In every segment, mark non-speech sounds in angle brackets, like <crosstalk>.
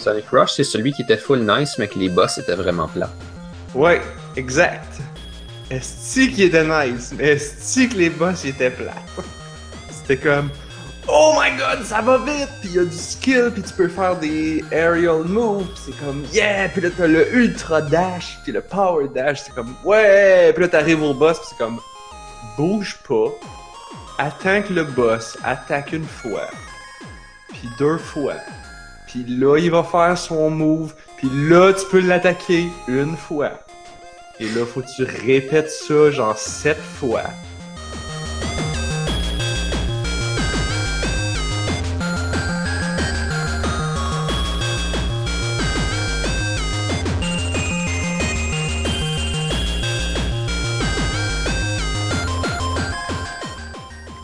Sonic Rush, c'est celui qui était full nice, mais que les boss étaient vraiment plats. Ouais, exact. Est-ce qui était nice, mais est-ce que les boss étaient plats? <laughs> C'était comme Oh my god, ça va vite! Puis il y a du skill, puis tu peux faire des aerial moves, c'est comme yeah! Puis là t'as le ultra dash, puis le power dash, c'est comme ouais! Puis là t'arrives au boss, pis c'est comme bouge pas, attends que le boss attaque une fois, puis deux fois, puis là il va faire son move, puis là tu peux l'attaquer une fois. Et là faut que tu répètes ça genre sept fois.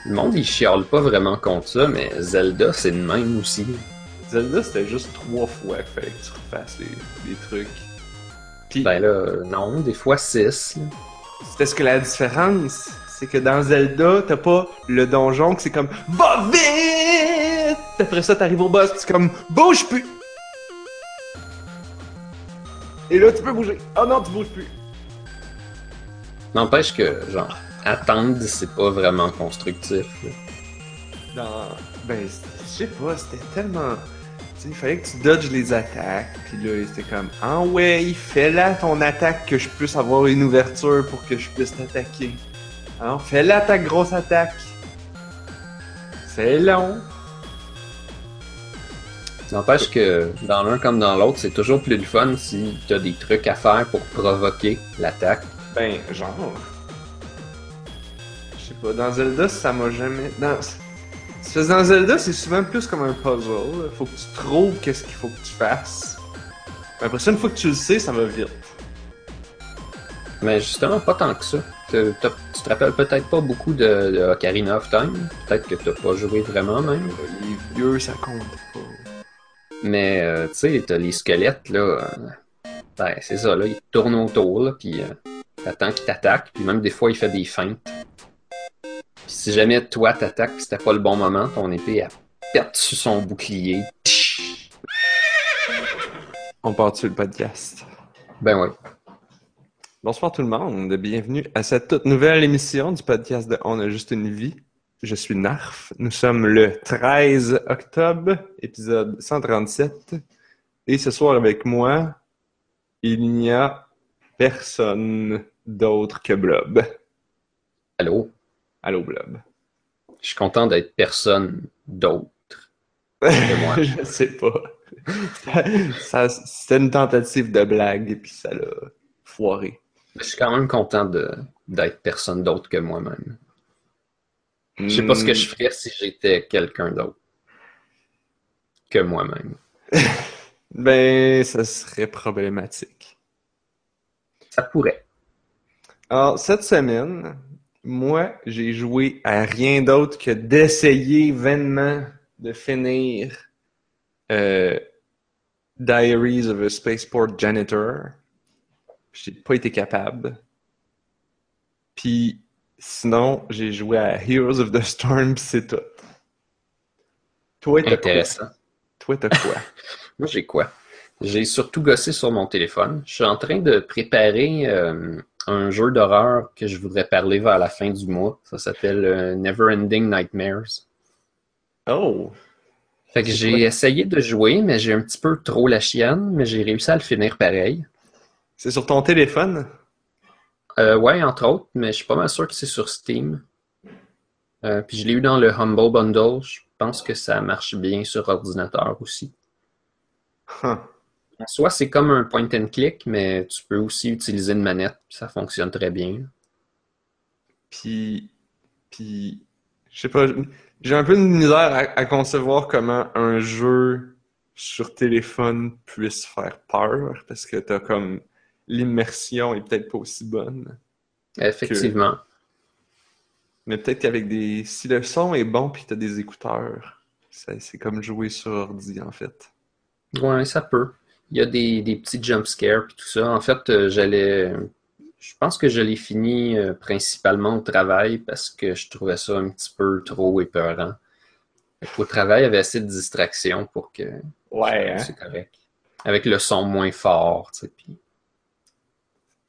Le monde, il chiale pas vraiment contre ça, mais Zelda, c'est le même aussi. Zelda, c'était juste trois fois qu'il fallait que tu refasses les, les trucs. Puis, Ben là, non, des fois six. c'est parce que la différence, c'est que dans Zelda, t'as pas le donjon que c'est comme Va vite! Après ça, t'arrives au boss, c'est comme Bouge plus! Et là, tu peux bouger. Oh non, tu bouges plus. N'empêche que, genre, attendre, c'est pas vraiment constructif. là. Dans... Ben, c'était- je sais pas, c'était tellement... Il fallait que tu dodges les attaques, puis là, c'était comme Ah ouais, fais-la ton attaque que je puisse avoir une ouverture pour que je puisse t'attaquer. Hein, fais-la ta grosse attaque. C'est long. N'empêche que, dans l'un comme dans l'autre, c'est toujours plus le fun si t'as des trucs à faire pour provoquer l'attaque. Ben, genre. Je sais pas, dans Zelda, ça m'a jamais. Dans... Parce que dans Zelda, c'est souvent plus comme un puzzle. là. Faut que tu trouves qu'est-ce qu'il faut que tu fasses. Mais après ça, une fois que tu le sais, ça va vite. Mais justement, pas tant que ça. Tu te rappelles peut-être pas beaucoup de, de Ocarina of Time? Peut-être que t'as pas joué vraiment même. Les vieux, ça compte pas. Mais, euh, tu sais, t'as les squelettes, là. euh, ben, c'est ça, là. Ils tournent autour, là, puis euh, t'attends qu'ils t'attaquent. Puis même des fois, il fait des feintes. Puis si jamais toi t'attaques c'était pas le bon moment, ton épée, pète sur son bouclier. On part sur le podcast. Ben ouais. Bonsoir tout le monde, bienvenue à cette toute nouvelle émission du podcast de On a juste une vie. Je suis Narf. Nous sommes le 13 octobre, épisode 137. Et ce soir avec moi, il n'y a personne d'autre que Blob. Allô? Allô Blob. Je suis content d'être personne d'autre moi. <laughs> Je sais pas. Ça, C'était une tentative de blague et puis ça l'a foiré. Je suis quand même content de- d'être personne d'autre que moi-même. Je sais pas ce que je ferais si j'étais quelqu'un d'autre que moi-même. <laughs> Ben, ça serait problématique. Ça pourrait. Alors, cette semaine, moi, j'ai joué à rien d'autre que d'essayer vainement de finir euh, Diaries of a Spaceport Janitor. J'ai pas été capable. Puis, sinon, j'ai joué à Heroes of the Storm, c'est tout. Toi, t'as quoi? Intéressant. Toi, t'as quoi? <laughs> Moi, j'ai quoi? J'ai surtout gossé sur mon téléphone. Je suis en train de préparer euh, un jeu d'horreur que je voudrais parler vers la fin du mois. Ça s'appelle euh, Neverending Nightmares. Oh! Fait que j'ai essayé de jouer, mais j'ai un petit peu trop la chienne, mais j'ai réussi à le finir pareil. C'est sur ton téléphone? Euh, ouais, entre autres, mais je suis pas mal sûr que c'est sur Steam. Euh, puis je l'ai eu dans le Humble Bundle. Je pense que ça marche bien sur ordinateur aussi. Huh. En soi, c'est comme un point and click, mais tu peux aussi utiliser une manette, puis ça fonctionne très bien. Puis, puis, je sais pas, j'ai un peu de misère à, à concevoir comment un jeu sur téléphone puisse faire peur, parce que t'as comme l'immersion est peut-être pas aussi bonne. Effectivement. Mais peut-être qu'avec des, si le son est bon puis t'as des écouteurs, c'est comme jouer sur ordi en fait. Ouais, ça peut. Il y a des, des petits jump scares puis tout ça. En fait, euh, j'allais. Je pense que je l'ai fini euh, principalement au travail parce que je trouvais ça un petit peu trop épeurant. Qu'au travail, il y avait assez de distractions pour que Ouais, hein? c'est correct. avec le son moins fort, tu sais. puis-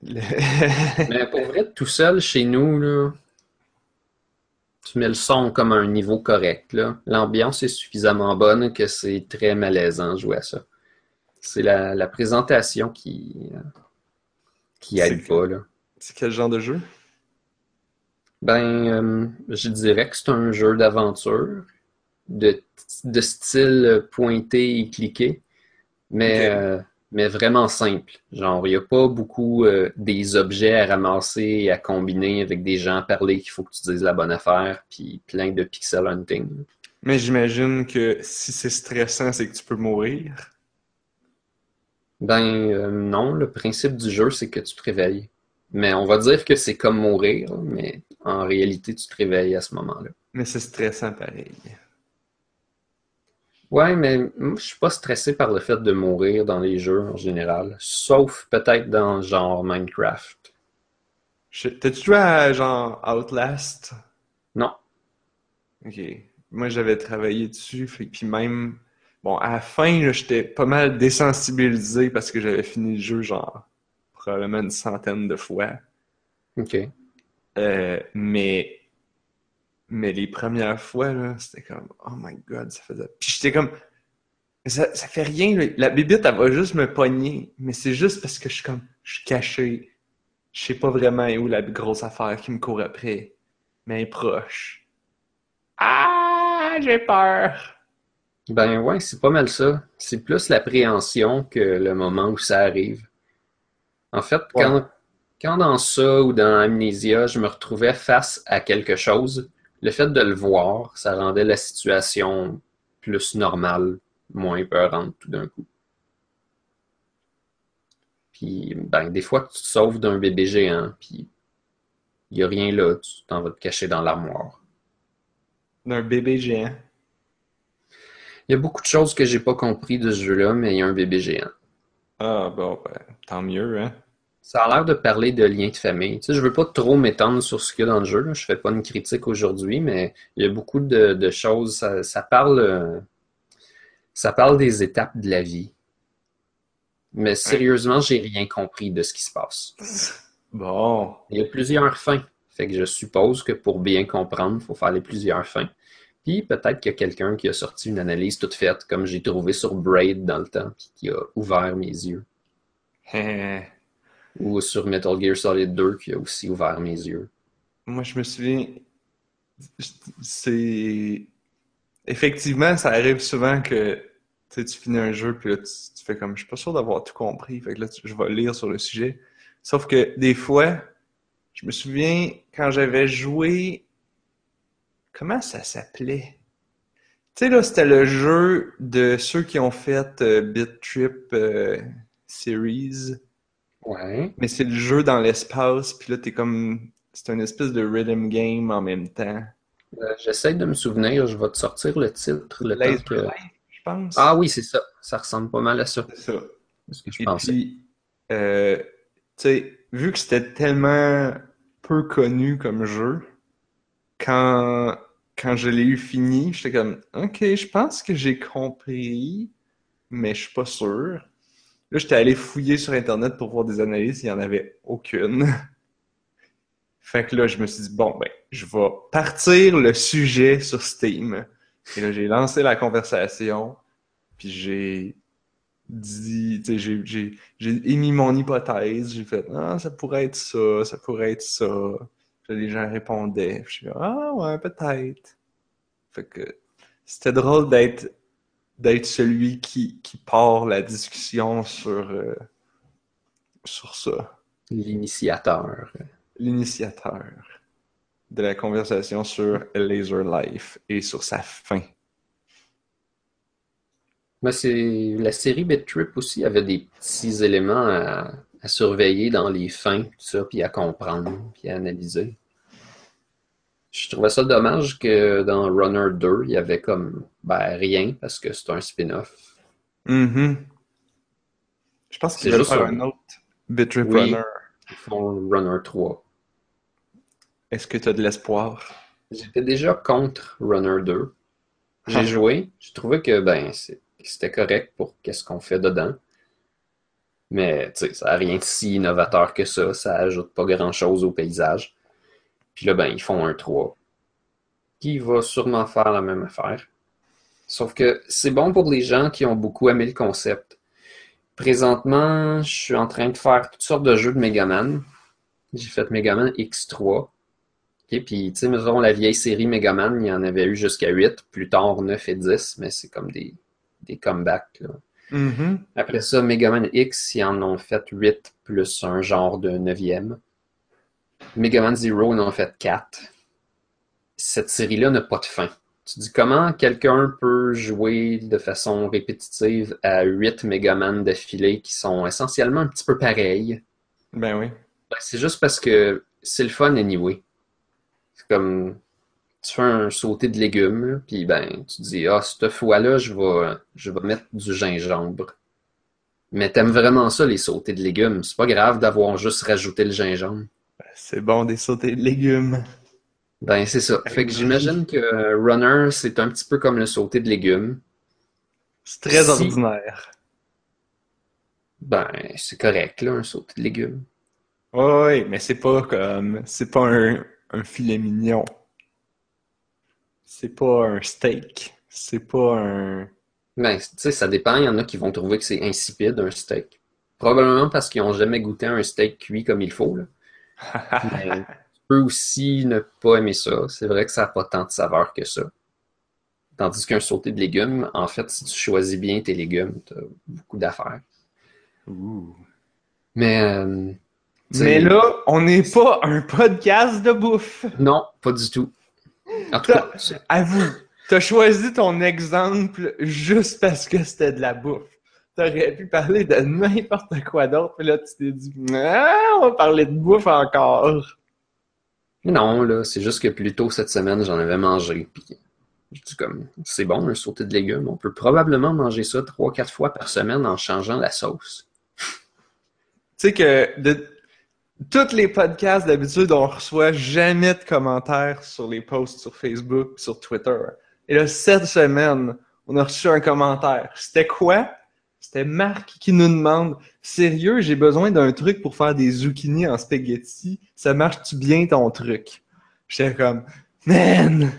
Le- <laughs> Mais pour vrai, tout seul chez nous, là, tu mets le son comme à un niveau correct. L'ambiance est suffisamment bonne que c'est très malaisant de jouer à ça. C'est la, la présentation qui, euh, qui aide pas. Là. C'est quel genre de jeu? Ben, euh, je dirais que c'est un jeu d'aventure, de, de style pointé et cliqué, mais, euh, mais vraiment simple. Genre, il n'y a pas beaucoup euh, des objets à ramasser et à combiner avec des gens à parler qu'il faut que tu dises la bonne affaire, puis plein de pixel hunting. Mais j'imagine que si c'est stressant, c'est que tu peux mourir. Ben euh, non, le principe du jeu, c'est que tu te réveilles. Mais on va dire que c'est comme mourir, mais en réalité, tu te réveilles à ce moment-là. Mais c'est stressant pareil. Ouais, mais moi, je suis pas stressé par le fait de mourir dans les jeux en général, sauf peut-être dans genre Minecraft. Je- T'as-tu joué à genre Outlast? Non. Ok. Moi, j'avais travaillé dessus, fait- puis même, bon, à la fin, j'étais pas mal désensibilisé parce que j'avais fini le jeu, genre, probablement une centaine de fois. Ok. Euh, mais, mais les premières fois, là, c'était comme, oh my god, ça faisait. Puis j'étais comme, ça, ça fait rien, là. La bébite, elle va juste me pogner, mais c'est juste parce que je suis comme, je suis caché. Je sais pas vraiment où la grosse affaire qui me court après, mais elle est proche. Ah, j'ai peur. Ben ouais, c'est pas mal ça. C'est plus l'appréhension que le moment où ça arrive. En fait, Ouais. quand, quand dans ça ou dans Amnesia, je me retrouvais face à quelque chose, le fait de le voir, ça rendait la situation plus normale, moins peurante tout d'un coup. Puis, ben, des fois, tu te sauves d'un bébé géant, puis il n'y a rien là, tu t'en vas te cacher dans l'armoire. D'un bébé géant. Il y a beaucoup de choses que j'ai pas compris de ce jeu-là, mais il y a un bébé géant. Ah, bon, ben, tant mieux, hein. Ça a l'air de parler de liens de famille. Tu sais, je veux pas trop m'étendre sur ce qu'il y a dans le jeu. là. Je fais pas une critique aujourd'hui, mais il y a beaucoup de, de choses. Ça, ça parle, euh, ça parle des étapes de la vie. Mais sérieusement, j'ai rien compris de ce qui se passe. <laughs> Bon. Il y a plusieurs fins. Fait que je suppose que pour bien comprendre, il faut faire les plusieurs fins. Puis peut-être qu'il y a quelqu'un qui a sorti une analyse toute faite, comme j'ai trouvé sur Braid dans le temps, puis qui a ouvert mes yeux. <laughs> Ou sur Metal Gear Solid 2 qui a aussi ouvert mes yeux. Moi, je me souviens, c'est... Effectivement, ça arrive souvent que tu finis un jeu, puis là, tu, tu fais comme, je suis pas sûr d'avoir tout compris, fait que là, tu- je vais lire sur le sujet. Sauf que des fois, je me souviens, quand j'avais joué... Comment ça s'appelait? Tu sais, là, c'était le jeu de ceux qui ont fait euh, Beat Trip euh, Series. Ouais. Mais c'est le jeu dans l'espace, puis là, t'es comme... C'est une espèce de rhythm game en même temps. Euh, J'essaie de me souvenir, je vais te sortir le titre. Le Laser que... Life, je pense. Ah oui, c'est ça. Ça ressemble pas mal à ça. C'est ça. C'est ce que je Et pensais. puis, euh, tu sais, vu que c'était tellement peu connu comme jeu, quand, quand je l'ai eu fini, j'étais comme, OK, je pense que j'ai compris, mais je suis pas sûr. Là, j'étais allé fouiller sur Internet pour voir des analyses, il n'y en avait aucune. <laughs> Fait que là, je me suis dit, bon, ben, je vais partir le sujet sur Steam. Et là, j'ai lancé la conversation, puis j'ai dit, j'ai émis mon hypothèse, j'ai fait, ah, ça pourrait être ça, ça pourrait être ça. Puis là, les gens répondaient, je suis comme, ah, ouais, peut-être. Fait que c'était drôle d'être, d'être celui qui, qui part la discussion sur, euh, sur ça. L'initiateur. L'initiateur de la conversation sur Laser Life et sur sa fin. Mais c'est la série Bit Trip aussi avait des petits éléments à, à surveiller dans les fins, tout ça, puis à comprendre, puis à analyser. Je trouvais ça dommage que dans Runner 2, il y avait comme ben, rien parce que c'est un spin-off. Mhm. Je pense C'est qu'ils veulent juste faire un- autre Bitrip Oui. Runner. Ils font Runner 3. Est-ce que tu as de l'espoir? J'étais déjà contre Runner 2. J'ai Ah. joué, j'ai trouvé que ben c'était correct pour qu'est-ce qu'on fait dedans. Mais ça n'a rien de si innovateur que ça. Ça ajoute pas grand-chose au paysage. Puis là, ben, ils font un 3 qui va sûrement faire la même affaire. Sauf que c'est bon pour les gens qui ont beaucoup aimé le concept. Présentement, je suis en train de faire toutes sortes de jeux de Megaman. J'ai fait Megaman X3. Okay, puis, tu sais, mettons, la vieille série Megaman, il y en avait eu jusqu'à 8, plus tard 9 et 10, mais c'est comme des, des comebacks. Là. Mhm. Après ça, Megaman X, ils en ont fait 8 plus un genre de 9e. Megaman Zero, ils en ont fait 4. Cette série-là n'a pas de fin. Tu dis comment quelqu'un peut jouer de façon répétitive à 8 Megaman d'affilée qui sont essentiellement un petit peu pareils? Ben oui. Ben, c'est juste parce que c'est le fun anyway. C'est comme tu fais un sauté de légumes, puis ben tu dis ah cette fois-là je vais je vais mettre du gingembre. Mais t'aimes vraiment ça les sautés de légumes, c'est pas grave d'avoir juste rajouté le gingembre. C'est bon des sautés de légumes. Ben c'est ça. Fait que j'imagine que Runner c'est un petit peu comme le sauté de légumes. C'est très Si- ordinaire. Ben c'est correct là un sauté de légumes. Ouais, mais c'est pas comme. C'est pas un, un filet mignon. C'est pas un steak. C'est pas un. Ben, tu sais, ça dépend. Il y en a qui vont trouver que c'est insipide, un steak. Probablement parce qu'ils n'ont jamais goûté un steak cuit comme il faut. Là. <laughs> Mais tu peux aussi ne pas aimer ça. C'est vrai que ça n'a pas tant de saveur que ça. Tandis qu'un sauté de légumes, en fait, si tu choisis bien tes légumes, tu as beaucoup d'affaires. Mais, euh, Mais là, on n'est pas un podcast de bouffe. non, pas du tout. En tout cas, Avoue, t'as choisi ton exemple juste parce que c'était de la bouffe. T'aurais pu parler de n'importe quoi d'autre, mais là, tu t'es dit, ah, on va parler de bouffe encore. non, là, c'est juste que plus tôt cette semaine, j'en avais mangé. Puis, je dis comme, c'est bon, un sauté de légumes. On peut probablement manger ça trois, quatre fois par semaine en changeant la sauce. Tu sais que de tous les podcasts, d'habitude, on reçoit jamais de commentaires sur les posts sur Facebook, sur Twitter. Et là, cette semaine, on a reçu un commentaire. C'était quoi? C'était Marc qui nous demande Sérieux, j'ai besoin d'un truc pour faire des zucchini en spaghetti. Ça marche-tu bien ton truc? J'étais comme Man!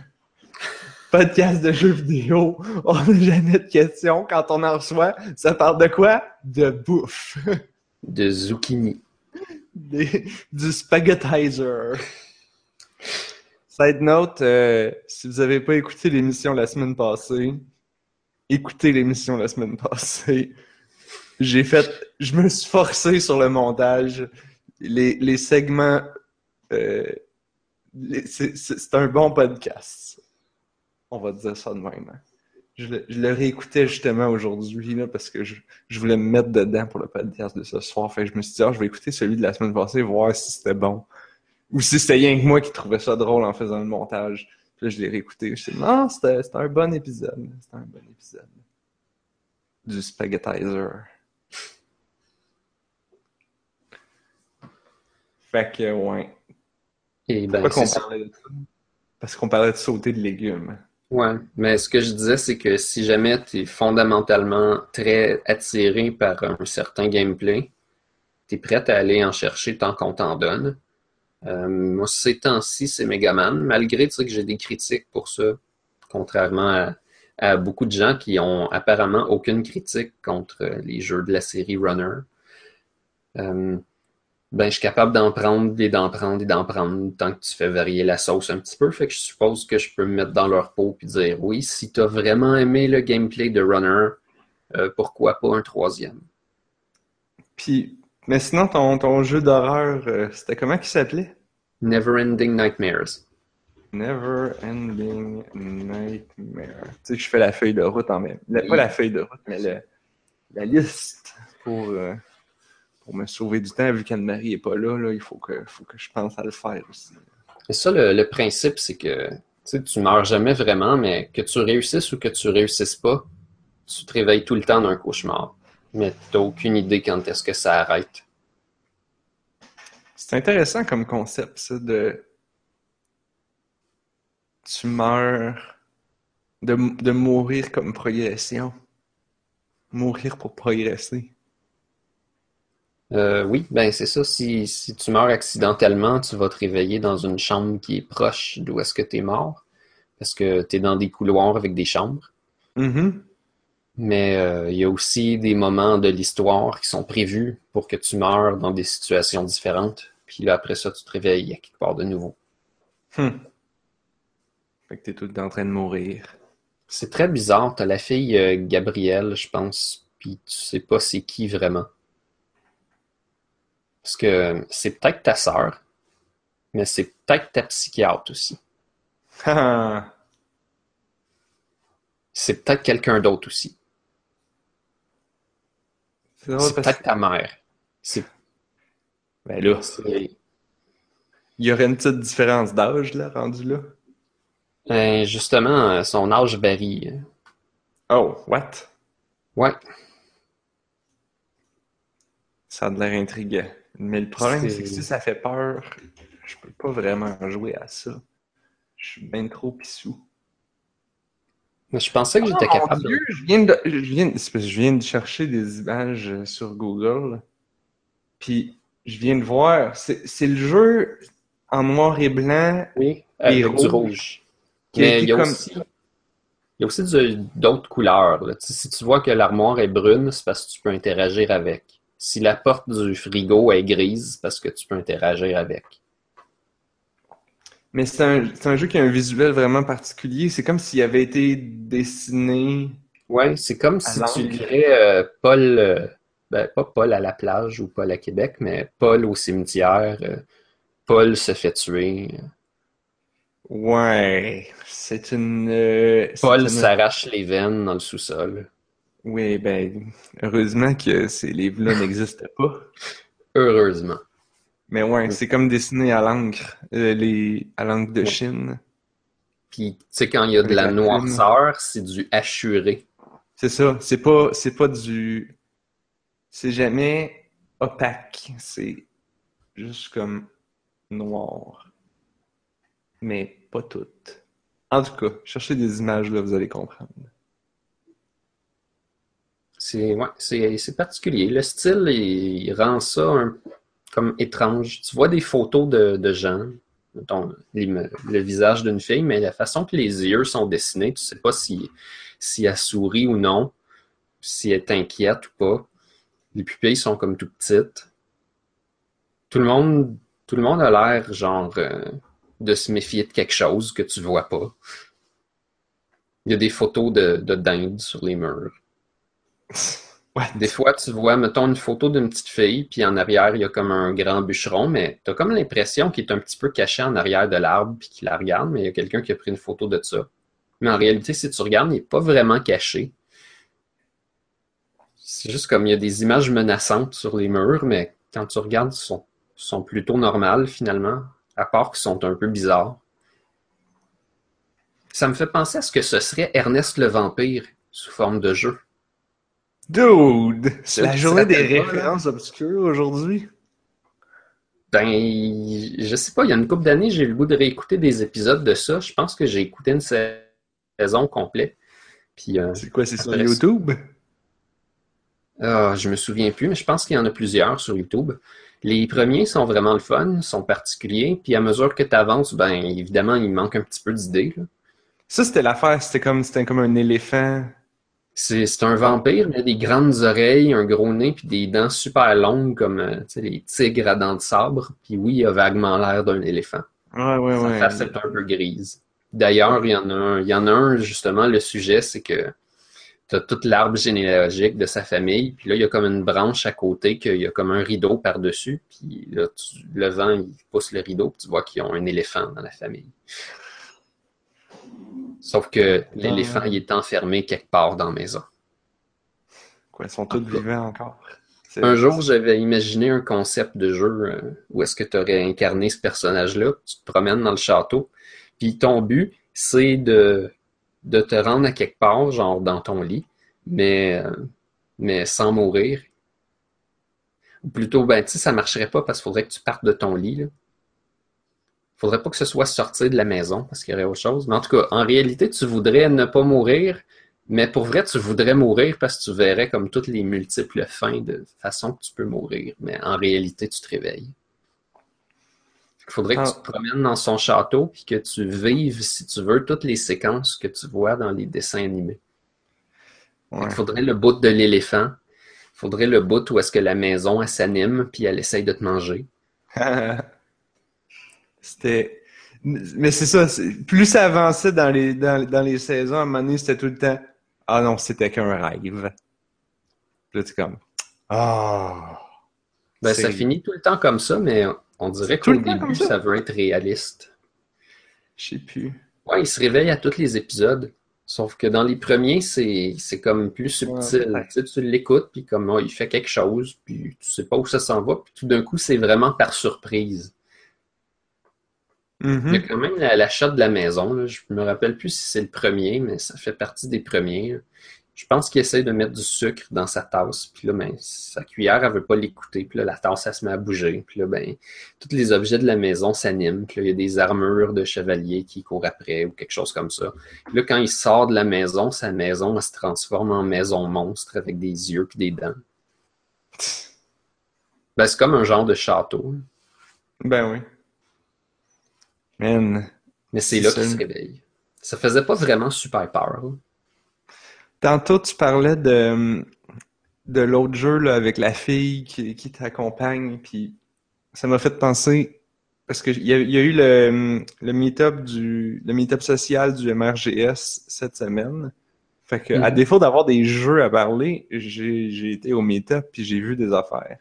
Podcast de jeux vidéo, <laughs> on n'a jamais de questions. Quand on en reçoit, ça parle de quoi? De bouffe. <laughs> De zucchini. Du spaghettizer. Side note, euh, si vous avez pas écouté l'émission la semaine passée, écoutez l'émission la semaine passée. J'ai fait, je me suis forcé sur le montage. Les, les segments, euh, c'est un bon podcast. On va dire ça de même. hein. Je le, je le réécoutais justement aujourd'hui là, parce que je, je voulais me mettre dedans pour le podcast de ce soir. Fait que je me suis dit, ah, je vais écouter celui de la semaine passée, voir si c'était bon. Ou si c'était rien que moi qui trouvais ça drôle en faisant le montage. Puis là, je l'ai réécouté. Je me suis dit, non, c'était c'était un bon épisode. C'était un bon épisode. Du spaghettizer. Fait que, ouais. Et ben, Pourquoi qu'on parlait de ça? Parce qu'on parlait de sauter de légumes. Ouais, mais ce que je disais, c'est que si jamais tu es fondamentalement très attiré par un certain gameplay, tu es prêt à aller en chercher tant qu'on t'en donne. Euh, moi, ces temps-ci, c'est Megaman, malgré que j'ai des critiques pour ça, contrairement à, à beaucoup de gens qui ont apparemment aucune critique contre les jeux de la série Runner. Euh, ben, je suis capable d'en prendre et d'en prendre et d'en prendre tant que tu fais varier la sauce un petit peu. Fait que je suppose que je peux me mettre dans leur peau et dire oui, si tu as vraiment aimé le gameplay de Runner, euh, pourquoi pas un troisième? Puis, mais sinon, ton, ton jeu d'horreur, euh, c'était comment qu'il s'appelait? Neverending Nightmares. Never Ending Nightmare. Tu sais que je fais la feuille de route en même. la- pas la feuille de route, mais le- la liste pour, euh, pour me sauver du temps. Vu qu'Anne-Marie est pas là, là, il faut que, faut que je pense à le faire aussi. Et ça, le, le principe, c'est que tu tu meurs jamais vraiment, mais que tu réussisses ou que tu réussisses pas, tu te réveilles tout le temps d'un cauchemar. Mais t'as aucune idée quand est-ce que ça arrête. C'est intéressant comme concept, ça, de. Tu meurs. De, de mourir comme progression. Mourir pour progresser. Euh, oui, ben c'est ça. Si, si tu meurs accidentellement, tu vas te réveiller dans une chambre qui est proche d'où est-ce que tu es mort. Parce que tu es dans des couloirs avec des chambres. Mhm. Mais euh, il y a aussi des moments de l'histoire qui sont prévus pour que tu meurs dans des situations différentes. Puis là, après ça, tu te réveilles à quelque part de nouveau. Hmm. Fait que t'es tout le temps en train de mourir. C'est très bizarre. T'as la fille euh, Gabrielle, je pense, puis tu sais pas c'est qui vraiment. Parce que c'est peut-être ta sœur, mais c'est peut-être ta psychiatre aussi. <laughs> C'est peut-être quelqu'un d'autre aussi. c'est parce peut-être ta mère. C'est Ben là, c'est- il y aurait une petite différence d'âge, là, rendu là. euh, justement, son âge varie. Oh, what? Ouais, Ça a de l'air intriguant. Mais le problème, C'est- que si ça fait peur, je peux pas vraiment jouer à ça. Je suis bien trop pissou. mais je pensais que j'étais Oh mon capable. Dieu, je viens de, je viens, je viens de chercher des images euh, sur Google. Puis je viens de voir, c'est le jeu en noir et blanc Oui, Et du rouge. qui Mais il y a comme- aussi, il y a aussi du- d'autres couleurs. là. Si tu vois que l'armoire est brune, c'est parce que tu peux interagir avec. Si la porte du frigo est grise, parce que tu peux interagir avec. Mais c'est un, c'est un jeu qui a un visuel vraiment particulier. C'est comme s'il avait été dessiné. Ouais, c'est comme si tu lirais euh, Paul, euh, ben, pas Paul à la plage ou Paul à Québec, mais Paul au cimetière, euh, Paul se fait tuer, Ouais, c'est une. Paul une- s'arrache les veines dans le sous-sol. Oui, ben, heureusement que ces livres-là n'existent pas. Heureusement. Mais ouais, c'est comme dessiné à l'encre, euh, les, à l'encre de Ouais. Chine. Puis, tu sais, quand il y a de la la noirceur, c'est du hachuré. C'est ça, c'est pas, c'est pas du, c'est jamais opaque, c'est juste comme noir. Mais pas tout. En tout cas, cherchez des images là, vous allez comprendre. C'est ouais, particulier. Le style, il, rend ça un- comme étrange. Tu vois des photos de, de gens, le visage d'une fille, mais la façon que les yeux sont dessinés, tu sais pas si, si elle sourit ou non, si elle est inquiète ou pas. Les pupilles sont comme tout petites. Tout le monde, tout le monde a l'air genre euh, de se méfier de quelque chose que tu vois pas. Il y a des photos de, de dinde sur les murs. Des fois, tu vois, mettons, une photo d'une petite fille, puis en arrière, il y a comme un grand bûcheron, mais t'as comme l'impression qu'il est un petit peu caché en arrière de l'arbre, puis qu'il la regarde, mais il y a quelqu'un qui a pris une photo de ça. Mais en réalité, si tu regardes, il n'est pas vraiment caché. C'est juste comme il y a des images menaçantes sur les murs, mais quand tu regardes, ils sont, sont plutôt normales finalement, à part qu'ils sont un peu bizarres. Ça me fait penser à ce que ce serait Ernest le Vampire sous forme de jeu. Dude, c'est la journée des là. références obscures aujourd'hui. Ben, je sais pas, il y a une couple d'années, j'ai eu le goût de réécouter des épisodes de ça. Je pense que j'ai écouté une sa- saison complète. Puis, euh, C'est quoi, c'est sur YouTube? ah, je me souviens plus, mais je pense qu'il y en a plusieurs sur YouTube. Les premiers sont vraiment le fun, sont particuliers. Puis à mesure que tu avances, ben, évidemment, il manque un petit peu d'idées. Ça, c'était l'affaire, c'était comme, c'était comme un éléphant. C'est un vampire, mais il a des grandes oreilles, un gros nez, puis des dents super longues comme euh, les tigres à dents de sabre. Puis oui, il a vaguement l'air d'un éléphant. Ouais, ouais, Sa un peu grise. D'ailleurs, il y en a un, il y en a un, justement, le sujet, c'est que tu as toute l'arbre généalogique de sa famille, puis là, il y a comme une branche à côté, qu'il y a comme un rideau par-dessus, puis là, tu- le vent, il pousse le rideau, puis tu vois qu'ils ont un éléphant dans la famille. Sauf que l'éléphant, il est enfermé quelque part dans la maison. Quoi, ils sont tous vivants encore. C'est- Un jour, j'avais imaginé un concept de jeu euh, où est-ce que tu aurais incarné ce personnage-là, tu te promènes dans le château, puis ton but, c'est de, de te rendre à quelque part, genre dans ton lit, mais, euh, mais sans mourir. Ou plutôt, ben, tu sais, ça marcherait pas parce qu'il faudrait que tu partes de ton lit, là. Faudrait pas que ce soit sortir de la maison parce qu'il y aurait autre chose. Mais en tout cas, en réalité, tu voudrais ne pas mourir, Mais pour vrai, tu voudrais mourir parce que tu verrais comme toutes les multiples fins de façon que tu peux mourir. Mais en réalité, tu te réveilles. Il faudrait que tu te promènes dans son château et que tu vives, si tu veux, toutes les séquences que tu vois dans les dessins animés. Il faudrait le bout de l'éléphant. Il faudrait le bout où est-ce que la maison, elle s'anime puis elle essaye de te manger. <laughs> C'était... Mais c'est ça, plus ça avançait dans les, dans, les saisons, à un moment donné, c'était tout le temps « Ah non, c'était qu'un rêve. » Là, tu comme « Ah! Ben, ça finit tout le temps comme ça, mais on dirait qu'au début, ça? veut être réaliste. Je sais plus. Ouais, il se réveille à tous les épisodes. Sauf que dans les premiers, c'est comme plus subtil. Tu, sais, tu l'écoutes, puis comme oh, il fait quelque chose, puis tu sais pas où ça s'en va, puis tout d'un coup, c'est vraiment par surprise. Mm-hmm. Il y a quand même l'achat de la maison. Là. Je me rappelle plus si c'est le premier, mais ça fait partie des premiers. Je pense qu'il essaie de mettre du sucre dans sa tasse, puis là, ben, sa cuillère, elle veut pas l'écouter, puis là, la tasse, elle se met à bouger, puis là, ben, tous les objets de la maison s'animent, puis là, il y a des armures de chevaliers qui courent après, ou quelque chose comme ça. Puis là, quand il sort de la maison, sa maison, elle se transforme en maison monstre avec des yeux puis des dents. Ben, c'est comme un genre de château. Ben oui. Man. Mais c'est là qu'il se réveille. Ça faisait pas vraiment super peur. Tantôt, tu parlais de, de l'autre jeu là, avec la fille qui, qui t'accompagne, puis ça m'a fait penser parce qu'il y, a, y a eu le, le meet-up du le meet social du MRGS cette semaine. Fait que, à mm-hmm. défaut d'avoir des jeux à parler, j'ai été au meet-up puis j'ai vu des affaires.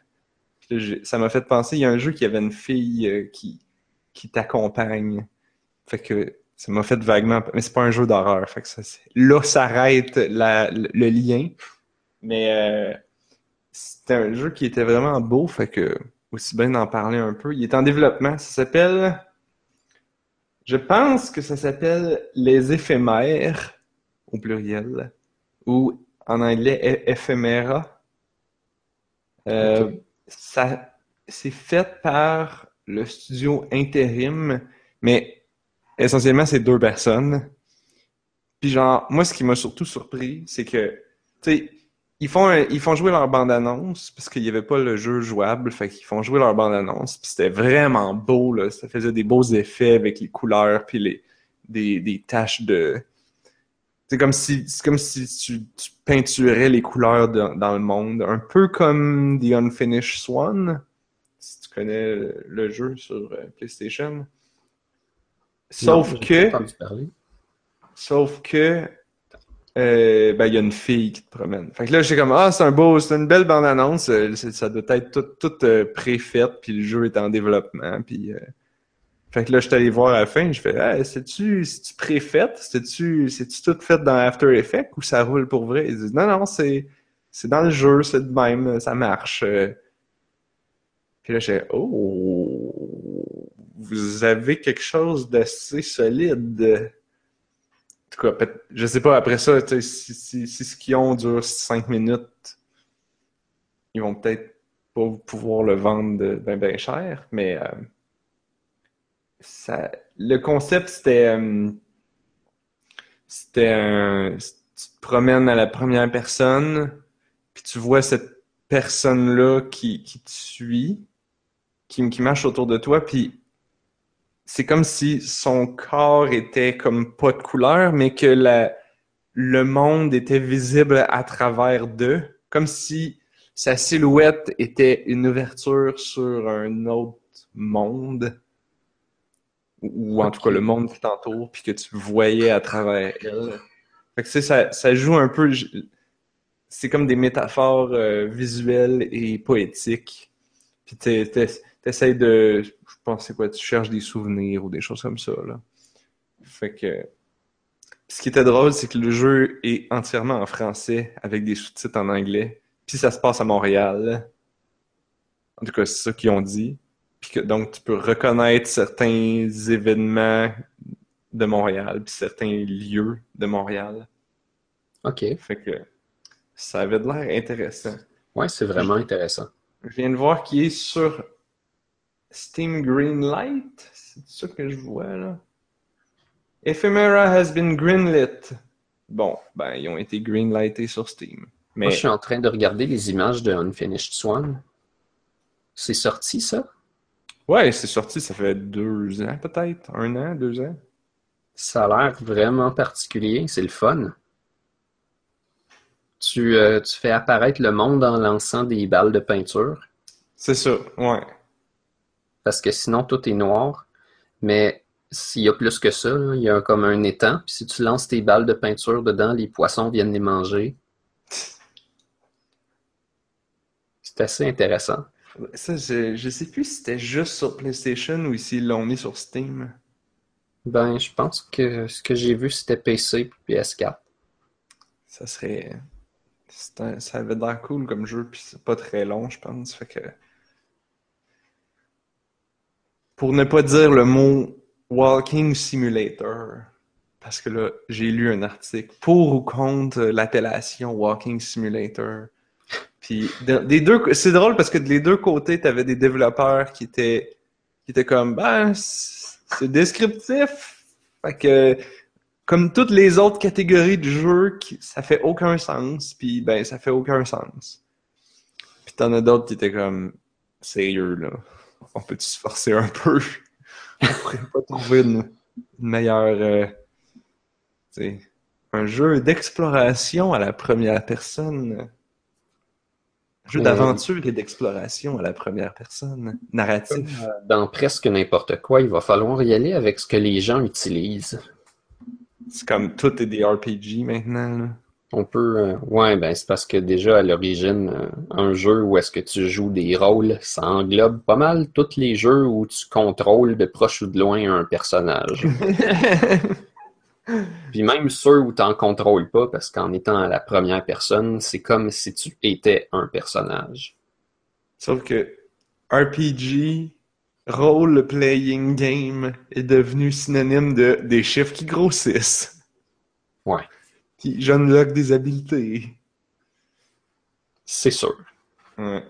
ça m'a fait penser, il y a un jeu qui avait une fille euh, qui, qui t'accompagne. Fait que ça m'a fait vaguement. Mais c'est pas un jeu d'horreur. Fait que ça, là s'arrête le, lien. Mais euh, c'était un jeu qui était vraiment beau. Fait que aussi bien d'en parler un peu. Il est en développement. Ça s'appelle. Je pense que ça s'appelle Les éphémères au pluriel. Ou en anglais éphéméra. Euh, ça c'est fait par le studio intérim, mais essentiellement, c'est deux personnes. Puis genre, moi, ce qui m'a surtout surpris, c'est que, tu sais, ils font, ils font jouer leur bande-annonce parce qu'il n'y avait pas le jeu jouable, fait qu'ils font jouer leur bande-annonce. Puis c'était vraiment beau, là. Ça faisait des beaux effets avec les couleurs, puis les, des, des taches de... C'est comme si, comme si tu, tu, peinturais les couleurs dans le monde. Un peu comme The Unfinished Swan, tu connais le jeu sur euh, PlayStation. Sauf que. Sauf que. Euh, ben, il y a une fille qui te promène. Fait que là, j'étais comme, ah, c'est un beau, c'est une belle bande-annonce. Euh, ça doit être tout, tout euh, puis le jeu est en développement. Puis, euh... Fait que là, je suis allé voir à la fin, je fais, ah, c'est-tu, c'est-tu préfait? C'est-tu, tout fait dans After Effects ou ça roule pour vrai? Ils disent, non, non, c'est, c'est dans le jeu, c'est de même, ça marche. Puis là, j'ai oh, vous avez quelque chose d'assez solide. En tout cas, je sais pas, après ça, si, si, ce qu'ils ont dure 5 minutes, ils vont peut-être pas pouvoir le vendre bien cher, mais euh, ça, le concept, c'était euh, c'était un... Tu te promènes à la première personne, puis tu vois cette personne-là qui, qui te suit, qui, qui marche autour de toi, puis c'est comme si son corps était comme pas de couleur, mais que la, le monde était visible à travers d'eux, comme si sa silhouette était une ouverture sur un autre monde, ou en tout cas le monde qui t'entoure, puis que tu voyais à travers elle. Fait que, ça, ça joue un peu, c'est comme des métaphores euh, visuelles et poétiques. Puis t'essayes de c'est quoi, tu cherches des souvenirs ou des choses comme ça, là. Fait que. Ce qui était drôle, c'est que le jeu est entièrement en français avec des sous-titres en anglais. Puis ça se passe à Montréal. En tout cas, c'est ça qu'ils ont dit. Puis que donc tu peux reconnaître certains événements de Montréal, puis certains lieux de Montréal. OK. Fait que ça avait de l'air intéressant. Ouais, c'est vraiment intéressant. Je viens de voir qu'il est sur Steam Greenlight, c'est ça que je vois là. Ephemera has been greenlit. bon, ben, ils ont été greenlightés sur Steam. Mais... Moi, je suis en train de regarder les images de Unfinished Swan. C'est sorti, ça? Ouais, c'est sorti, ça fait deux ans peut-être, un an, deux ans. Ça a l'air vraiment particulier, c'est le fun. Tu, euh, tu fais apparaître le monde en lançant des balles de peinture. C'est ça, ouais. Parce que sinon, tout est noir. Mais s'il y a plus que ça, là, il y a comme un étang. Puis si tu lances tes balles de peinture dedans, les poissons viennent les manger. C'est assez intéressant. Ça, je, je sais plus si c'était juste sur PlayStation ou s'ils l'ont mis sur Steam. Ben, je pense que ce que j'ai vu, c'était PC puis PS4. Ça serait. un- Ça avait l'air cool comme jeu, puis c'est pas très long, je pense. Fait que. Pour ne pas dire le mot Walking Simulator, parce que là, j'ai lu un article pour ou contre l'appellation Walking Simulator. Puis de- des deux, c'est drôle parce que des deux côtés, t'avais des développeurs qui étaient, qui étaient comme, ben, c'est descriptif. Fait que, comme toutes les autres catégories de jeux, ça fait aucun sens. Puis ben, ça fait aucun sens. Puis t'en as d'autres qui étaient comme, sérieux là, on peut-tu se forcer un peu? On pourrait pas trouver une, une meilleure, euh, un jeu d'exploration à la première personne. Un jeu Euh, d'aventure et d'exploration à la première personne. Narratif. Dans presque n'importe quoi, il va falloir y aller avec ce que les gens utilisent. C'est comme tout est des RPG maintenant. Là. On peut. euh, ouais, ben c'est parce que déjà à l'origine, euh, un jeu où est-ce que tu joues des rôles, ça englobe pas mal tous les jeux où tu contrôles de proche ou de loin un personnage. <laughs> Puis même ceux où tu n'en contrôles pas, parce qu'en étant à la première personne, c'est comme si tu étais un personnage. Sauf que RPG, role playing game, est devenu synonyme de des chiffres qui grossissent. Ouais, Qui unlock des habiletés. c'est sûr. Ouais.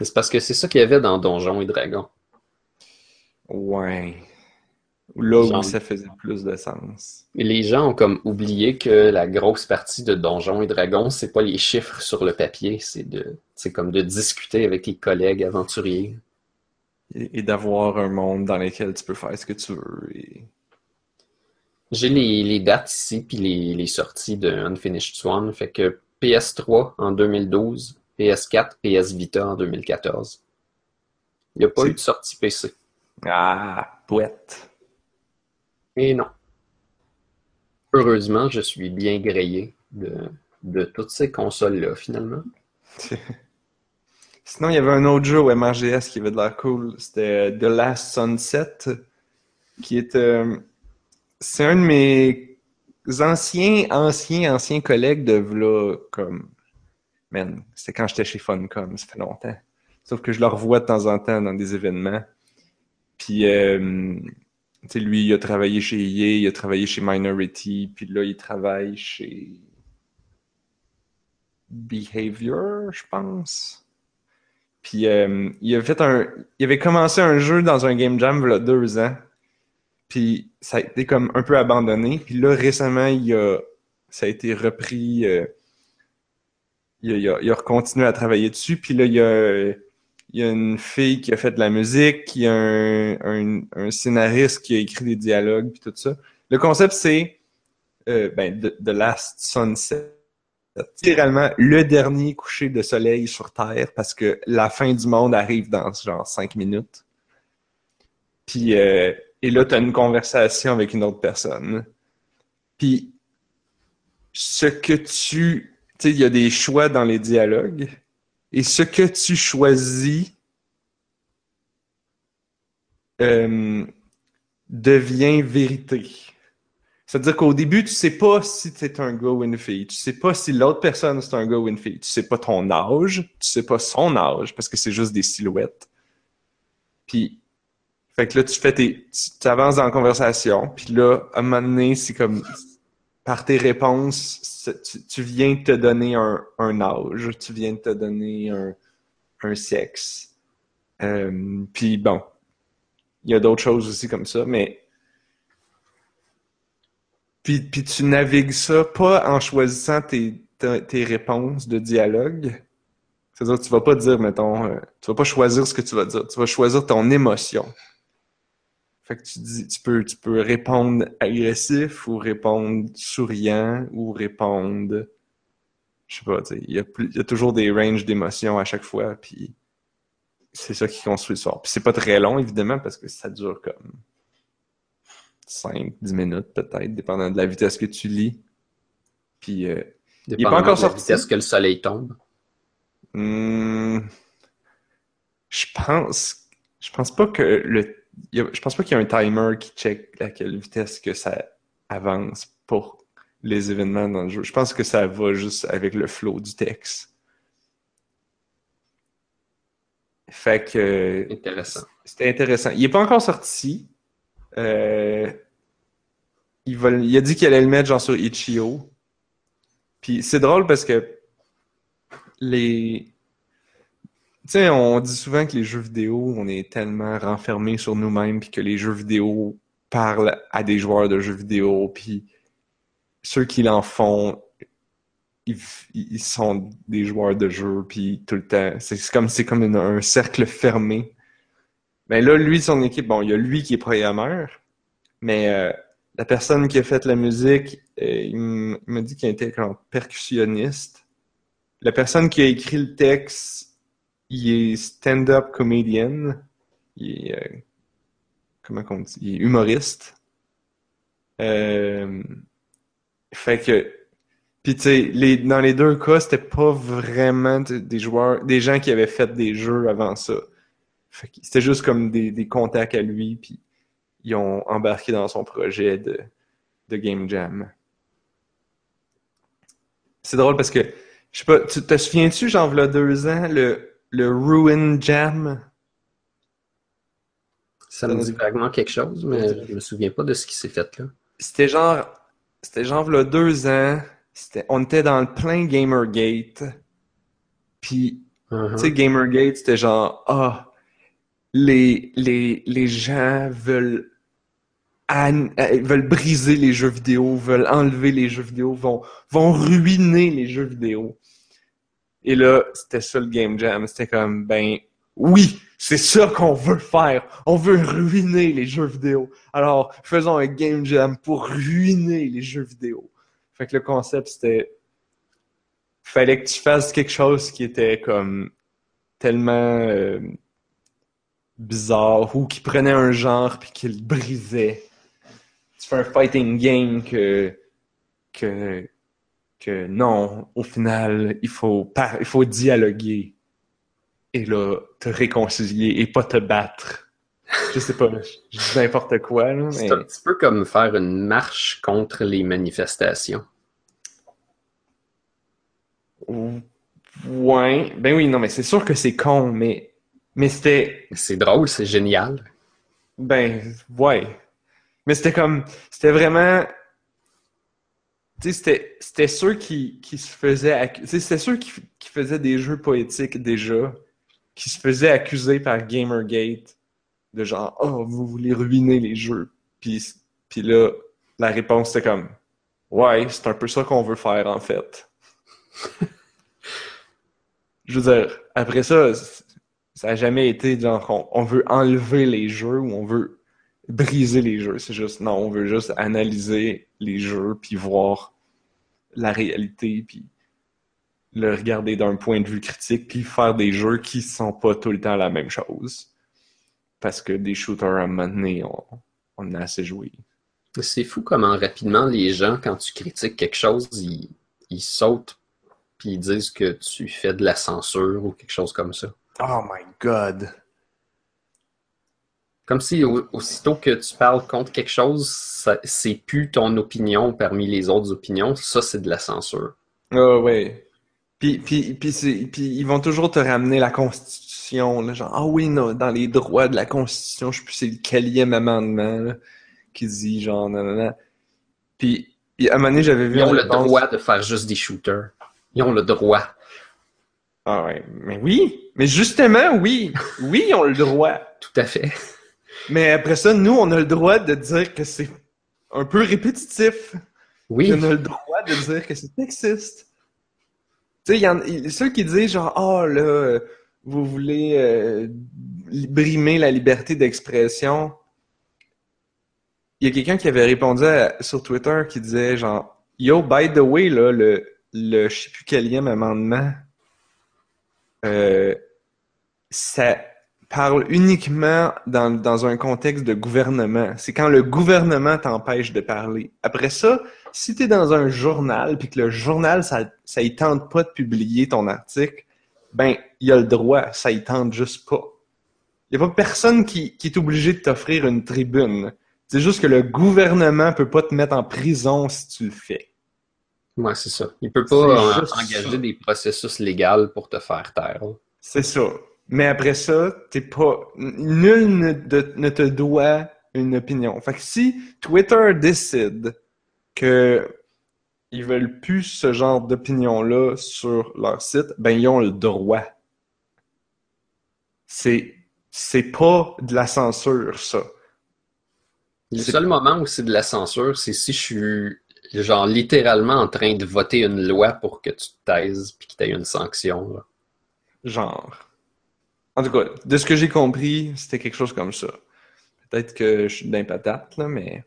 C'est parce que c'est ça qu'il y avait dans Donjons et Dragons. Ouais. Là où Genre- ça faisait plus de sens. Les gens ont comme oublié que la grosse partie de Donjons et Dragons, c'est pas les chiffres sur le papier, c'est de, c'est comme de discuter avec les collègues aventuriers. Et, et d'avoir un monde dans lequel tu peux faire ce que tu veux. Et... J'ai les, les dates ici, puis les, les sorties de Unfinished Swan. Fait que PS3 en 2012, PS4, PS Vita en 2014. Il n'y a pas eu de sortie PC. Ah, poète. Et non. Heureusement, je suis bien grillé de, de toutes ces consoles-là, finalement. <laughs> Sinon, il y avait un autre jeu au MRGS qui avait de l'air cool. C'était The Last Sunset, qui est... c'est un de mes anciens, anciens, anciens collègues de v'là, comme... Man, c'était quand j'étais chez Funcom, ça fait longtemps. Sauf que je le revois de temps en temps dans des événements. Puis, euh, tu sais, lui, il a travaillé chez EA, il a travaillé chez Minority, puis là, il travaille chez Behavior, je pense. Puis euh, il avait fait un, il avait commencé un jeu dans un game jam il y a deux ans. Puis ça a été comme un peu abandonné. Puis là récemment il a, ça a été repris. euh, il a, il a, il a continué à travailler dessus. Puis là il y a, il a une fille qui a fait de la musique, il y a un, un, un scénariste qui a écrit des dialogues puis tout ça. Le concept c'est euh, ben, The, The Last Sunset littéralement le dernier coucher de soleil sur Terre parce que la fin du monde arrive dans genre cinq minutes. Puis euh, et là, tu as une conversation avec une autre personne. Puis ce que tu. Tu sais, il y a des choix dans les dialogues. Et ce que tu choisis euh, devient vérité. C'est-à-dire qu'au début, tu sais pas si c'est un gars ou une fille. Tu sais pas si l'autre personne c'est un gars ou une fille. Tu sais pas ton âge. Tu sais pas son âge parce que c'est juste des silhouettes. Puis, fait que là, tu fais tes, tu avances dans la conversation. Puis là, à un moment donné, c'est comme, par tes réponses, tu, tu viens te donner un, un âge. Tu viens te donner un, un sexe. Euh, puis bon, il y a d'autres choses aussi comme ça, mais Puis, puis tu navigues ça pas en choisissant tes, tes, tes réponses de dialogue. C'est-à-dire, tu vas pas dire, mettons, euh, tu vas pas choisir ce que tu vas dire. Tu vas choisir ton émotion. Fait que tu dis, tu peux, tu peux répondre agressif ou répondre souriant ou répondre, je sais pas, tu sais, il y y a toujours des ranges d'émotions à chaque fois, puis c'est ça qui construit le sort. Puis c'est pas très long, évidemment, parce que ça dure comme 5, 10 minutes peut-être, dépendant de la vitesse que tu lis. Puis euh, il est pas encore de la sorti. vitesse que le soleil tombe. Hmm, je pense, je pense pas que le, y a- je pense pas qu'il y a un timer qui check à quelle vitesse que ça avance pour les événements dans le jeu. Je pense que ça va juste avec le flow du texte. Fait que Intéressant. c'était intéressant. Il est pas encore sorti. Euh, il va, il a dit qu'il allait le mettre genre sur Itch.io. Puis c'est drôle parce que les, tu on dit souvent que les jeux vidéo, on est tellement renfermés sur nous-mêmes, puis que les jeux vidéo parlent à des joueurs de jeux vidéo, puis ceux qui l'en font, ils, sont des joueurs de jeux, puis tout le temps, c'est comme un cercle fermé. Mais là, lui, son équipe, bon, il y a lui qui est programmeur, mais euh, la personne qui a fait la musique, euh, il m'a dit qu'il était comme percussionniste. La personne qui a écrit le texte, il est stand-up comedian. Il est, euh, comment qu'on dit? Il est humoriste. Euh, fait que, puis tu sais, les, dans les deux cas, c'était pas vraiment des joueurs, des gens qui avaient fait des jeux avant ça. Fait que c'était juste comme des, des contacts à lui, puis ils ont embarqué dans son projet de, de Game Jam. C'est drôle parce que, je sais pas, tu te souviens-tu, genre, v'là deux ans, le, le Ruin Jam? Ça me dit vaguement quelque chose, mais je me souviens pas de ce qui s'est fait là. C'était genre, c'était genre v'là deux ans, on était dans le plein Gamergate, puis Uh-huh. Tu sais, Gamergate, c'était genre, ah, les, les, les gens veulent, euh, veulent briser les jeux vidéo, veulent enlever les jeux vidéo, vont, vont ruiner les jeux vidéo. Et là, c'était ça le Game Jam. C'était comme, ben, oui, c'est ça qu'on veut faire. On veut ruiner les jeux vidéo. Alors, faisons un Game Jam pour ruiner les jeux vidéo. Fait que le concept, c'était, fallait que tu fasses quelque chose qui était comme tellement euh, bizarre ou qui prenait un genre puis qui le brisait. Tu fais un fighting game que que que non, au final, il faut par- il faut dialoguer et là te réconcilier et pas te battre. Je sais pas, je, dis n'importe quoi là, mais C'est un petit peu comme faire une marche contre les manifestations. ouais, ben oui, non mais c'est sûr que c'est con, mais mais c'était C'est drôle, c'est génial. Ben, ouais. Mais c'était comme, c'était vraiment, c'était, c'était ceux qui, qui se faisaient, c'était ceux qui, qui faisaient des jeux poétiques déjà, qui se faisaient accuser par Gamergate de genre, oh, vous voulez ruiner les jeux. Puis, puis là, la réponse c'était comme, ouais, c'est un peu ça qu'on veut faire en fait. <laughs> Je veux dire, après ça, ça a jamais été genre on, on veut enlever les jeux ou on veut briser les jeux. C'est juste non, on veut juste analyser les jeux puis voir la réalité puis le regarder d'un point de vue critique puis faire des jeux qui sont pas tout le temps la même chose. Parce que des shooters à un moment donné, on, on a assez joué. C'est fou comment rapidement les gens, quand tu critiques quelque chose, ils, ils sautent puis ils disent que tu fais de la censure ou quelque chose comme ça. Oh my god. Comme si au- aussitôt que tu parles contre quelque chose, c'est plus ton opinion parmi les autres opinions, ça c'est de la censure. Ah ouais. Puis, puis, puis, ils vont toujours te ramener la Constitution, là, genre, ah oui, non, dans les droits de la Constitution, je sais plus c'est le quatrième amendement, là, qui dit, genre, non. Puis, puis à un moment donné, j'avais vu Ils ont le droit de faire juste des shooters. Ils ont le droit. Ah ouais, mais oui, mais justement, oui, oui, ils ont le droit. Tout à fait. Mais après ça, nous, on a le droit de dire que c'est un peu répétitif. Oui. On a le droit de dire que c'est sexiste. Tu sais, il y en ceux qui disent genre, oh là, vous voulez euh, brimer la liberté d'expression. Il y a quelqu'un qui avait répondu sur Twitter qui disait genre, yo, by the way, là, le, le je sais plus quel amendement, euh, ça parle uniquement dans, dans un contexte de gouvernement. C'est quand le gouvernement t'empêche de parler. Après ça, si tu es dans un journal puis que le journal, ça, ça y tente pas de publier ton article, ben, il a le droit, ça y tente juste pas. Il n'y a pas personne qui, qui est obligé de t'offrir une tribune. C'est juste que le gouvernement peut pas te mettre en prison si tu le fais. Ouais, c'est ça. Il peut pas engager des processus légaux pour te faire taire. C'est ça. Mais après ça, t'es pas. Nul ne, ne, te doit une opinion. Fait que si Twitter décide que ils veulent plus ce genre d'opinion-là sur leur site, ben ils ont le droit. C'est c'est pas de la censure, ça. Le seul moment où c'est de la censure, c'est si je suis genre littéralement en train de voter une loi pour que tu te taises puis qu'il y ait une sanction. Genre. En tout cas, de ce que j'ai compris, c'était quelque chose comme ça. Peut-être que je suis d'un patate, là, mais.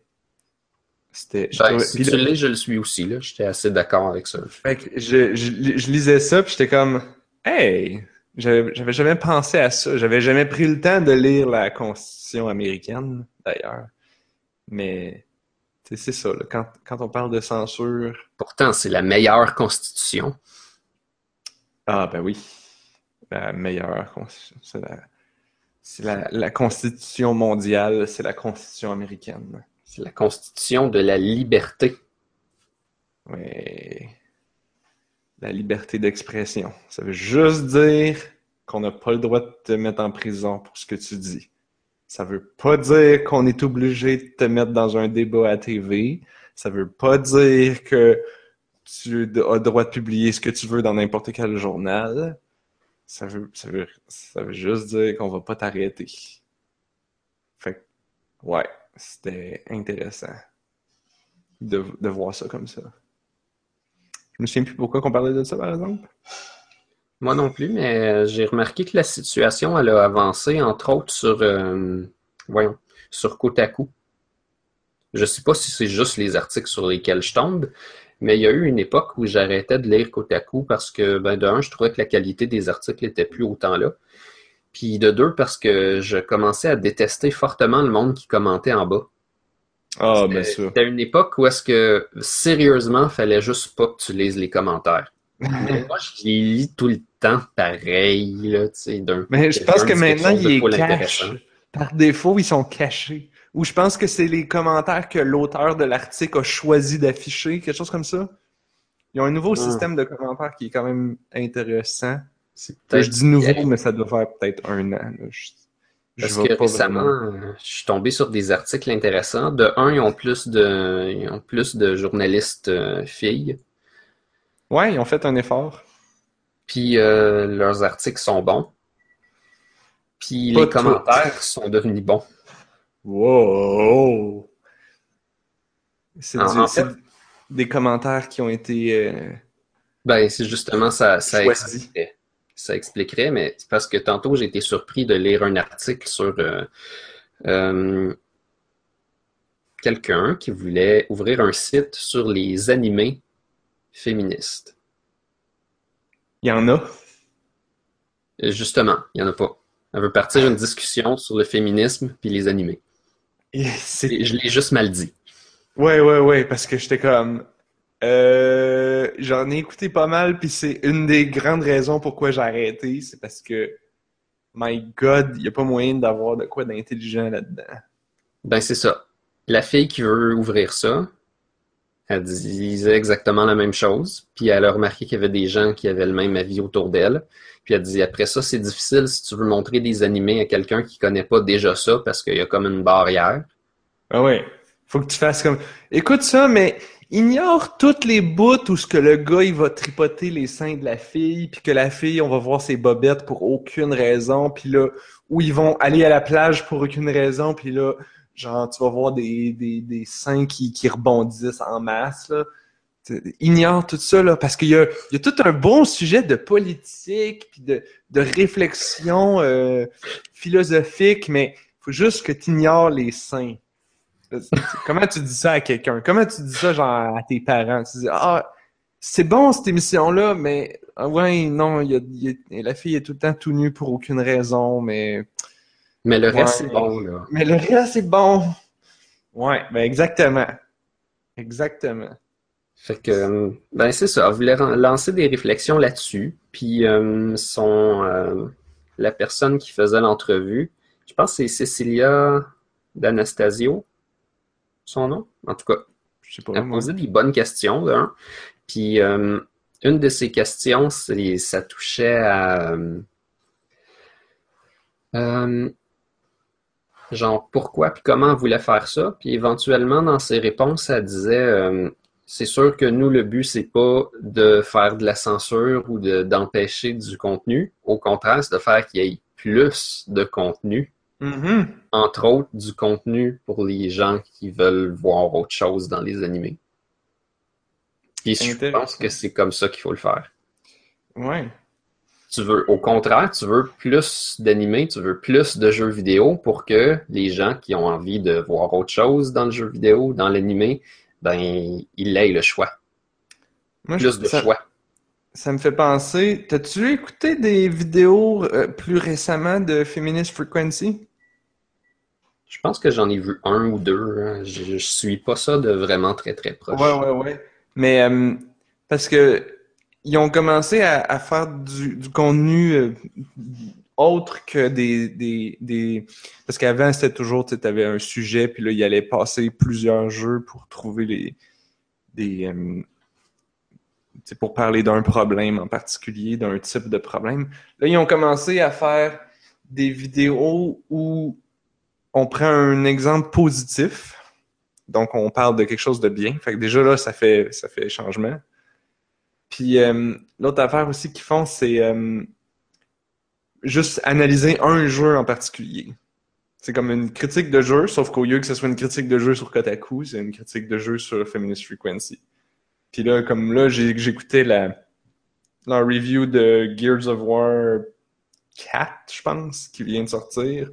C'était. Ben, si tu l'es, je le suis aussi, là. J'étais assez d'accord avec ça. Fait que je, je, je lisais ça, puis j'étais comme. Hey! J'avais jamais pensé à ça. J'avais jamais pris le temps de lire la Constitution américaine, d'ailleurs. Mais c'est ça, là. Quand, quand on parle de censure. Pourtant, c'est la meilleure constitution. Ah, ben oui la meilleure constitution. C'est la, constitution mondiale, c'est la constitution américaine. C'est la constitution de la liberté. Oui. La liberté d'expression. Ça veut juste dire qu'on n'a pas le droit de te mettre en prison pour ce que tu dis. Ça veut pas dire qu'on est obligé de te mettre dans un débat à TV. Ça veut pas dire que tu as le droit de publier ce que tu veux dans n'importe quel journal ça veut, ça veut, ça veut juste dire qu'on va pas t'arrêter. Fait ouais, c'était intéressant de, de voir ça comme ça. Je me souviens plus pourquoi qu'on parlait de ça, par exemple. Moi non plus, mais j'ai remarqué que la situation, elle a avancé, entre autres, sur, euh, voyons, sur Kotaku. Je sais pas si c'est juste les articles sur lesquels je tombe, mais il y a eu une époque où j'arrêtais de lire côte à coup parce que, ben, de un, je trouvais que la qualité des articles n'était plus autant là. Puis de deux, parce que je commençais à détester fortement le monde qui commentait en bas. Ah, bien sûr. C'était une époque où est-ce que, sérieusement, fallait juste pas que tu lises les commentaires. <laughs> Mais moi, je les lis tout le temps pareil, là, tu sais, d'un... Mais je pense que maintenant, il est cache. Par défaut, ils sont cachés. Ou je pense que c'est les commentaires que l'auteur de l'article a choisi d'afficher, quelque chose comme ça. Ils ont un nouveau ah. système de commentaires qui est quand même intéressant. Je dis nouveau, mais ça doit faire peut-être un an. Je, Parce que récemment, je suis tombé sur des articles intéressants. De un, ils ont plus de, ils ont plus de journalistes euh, filles. Ouais, ils ont fait un effort. Puis euh, leurs articles sont bons. Puis les commentaires sont devenus bons. Wow! C'est des commentaires qui ont été. Euh, ben, c'est justement ça, ça expliquerait. Ça expliquerait, mais c'est parce que tantôt j'ai été surpris de lire un article sur euh, euh, quelqu'un qui voulait ouvrir un site sur les animés féministes. Il y en a? Justement, il n'y en a pas. Elle veut partir une discussion sur le féminisme puis les animés je l'ai juste mal dit. Ouais, ouais, ouais, parce que j'étais comme. Euh, J'en ai écouté pas mal, puis c'est une des grandes raisons pourquoi j'ai arrêté. C'est parce que, my God, il n'y a pas moyen d'avoir de quoi d'intelligent là-dedans. Ben, c'est ça. La fille qui veut ouvrir ça, elle disait exactement la même chose, puis elle a remarqué qu'il y avait des gens qui avaient le même avis autour d'elle. Puis elle dit après ça, c'est difficile si tu veux montrer des animés à quelqu'un qui connaît pas déjà ça parce qu'il y a comme une barrière. Ah ouais. Faut que tu fasses comme écoute ça, mais ignore toutes les bouts où ce que le gars il va tripoter les seins de la fille, puis que la fille on va voir ses bobettes pour aucune raison, puis là où ils vont aller à la plage pour aucune raison, puis là genre, tu vas voir des, des, seins qui, qui rebondissent en masse, Ignore tout ça, là, parce qu'il y a, il y a tout un bon sujet de politique, puis de, de réflexion euh, philosophique, mais faut juste que tu ignores les seins. Comment tu dis ça à quelqu'un? Comment tu dis ça, genre, à tes parents? Tu dis, ah, c'est bon cette émission-là, mais ah ouais, non, il il y a- la fille est tout le temps tout nue pour aucune raison, mais Mais le reste, Ouais. c'est bon, là. mais le reste c'est bon. Ouais, ben exactement. Exactement. Fait que, euh, ben c'est ça. Elle voulait lancer des réflexions là-dessus. Puis, euh, son, euh, la personne qui faisait l'entrevue, je pense que c'est Cecilia d'Anastasio, son nom? En tout cas, Je sais pas. elle moi. posait des bonnes questions, là. Puis, euh, une de ces questions, ça touchait à, euh, euh, genre, pourquoi puis comment elle voulait faire ça. Puis, éventuellement, dans ses réponses, elle disait, euh, c'est sûr que nous, le but, c'est pas de faire de la censure ou de, d'empêcher du contenu. Au contraire, c'est de faire qu'il y ait plus de contenu Mhm. entre autres du contenu pour les gens qui veulent voir autre chose dans les animés. Puis je pense que c'est comme ça qu'il faut le faire. Ouais. Tu veux, au contraire, tu veux plus d'animés, tu veux plus de jeux vidéo pour que les gens qui ont envie de voir autre chose dans le jeu vidéo, dans l'animé, ben, ils aient le choix. Moi, je- Plus de ça, choix. ça me fait penser. T'as-tu écouté des vidéos euh, plus récemment de Feminist Frequency? Je pense que j'en ai vu un ou deux. hein. Je, je suis pas ça de vraiment très très proche. Ouais, ouais, ouais. Mais euh, parce que ils ont commencé à, faire du, contenu euh, autre que des, des, des... Parce qu'avant, c'était toujours, tu avais un sujet, puis là, il allait passer plusieurs jeux pour trouver les... des... euh, pour parler d'un problème en particulier, d'un type de problème. Là, ils ont commencé à faire des vidéos où on prend un exemple positif, donc on parle de quelque chose de bien. Fait que déjà là, ça fait ça fait changement. Puis euh, l'autre affaire aussi qu'ils font, c'est euh, juste analyser un jeu en particulier. C'est comme une critique de jeu, sauf qu'au lieu que ce soit une critique de jeu sur Kotaku, c'est une critique de jeu sur Feminist Frequency. Puis là, comme là, j'écoutais la, la review de Gears of War 4, je pense, qui vient de sortir.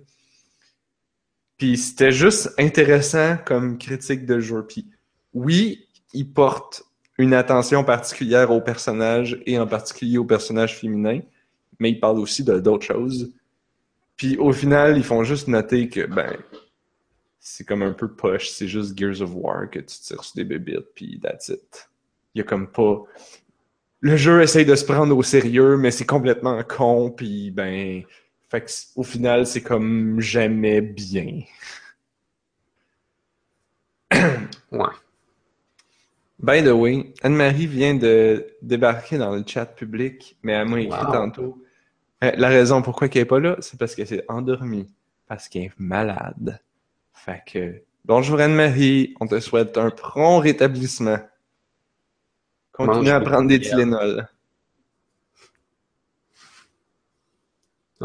Puis c'était juste intéressant comme critique de jeu. Puis oui, il porte une attention particulière aux personnages et en particulier aux personnages féminins, mais il parle aussi de d'autres choses. Puis au final, ils font juste noter que ben c'est comme un peu poche, c'est juste Gears of War que tu tires sur des bébites puis that's it. Il y a comme pas le jeu essaye de se prendre au sérieux, mais c'est complètement con puis ben fait au final, c'est comme jamais bien. <clears throat> Ouais. By the way, Anne-Marie vient de débarquer dans le chat public, mais elle m'a écrit Wow. tantôt. Euh, la raison pourquoi elle est pas là, c'est parce qu'elle s'est endormie. Parce qu'elle est malade. Fait que, bonjour Anne-Marie, on te souhaite un prompt rétablissement. Continue Mange à prendre de des. Tylenol.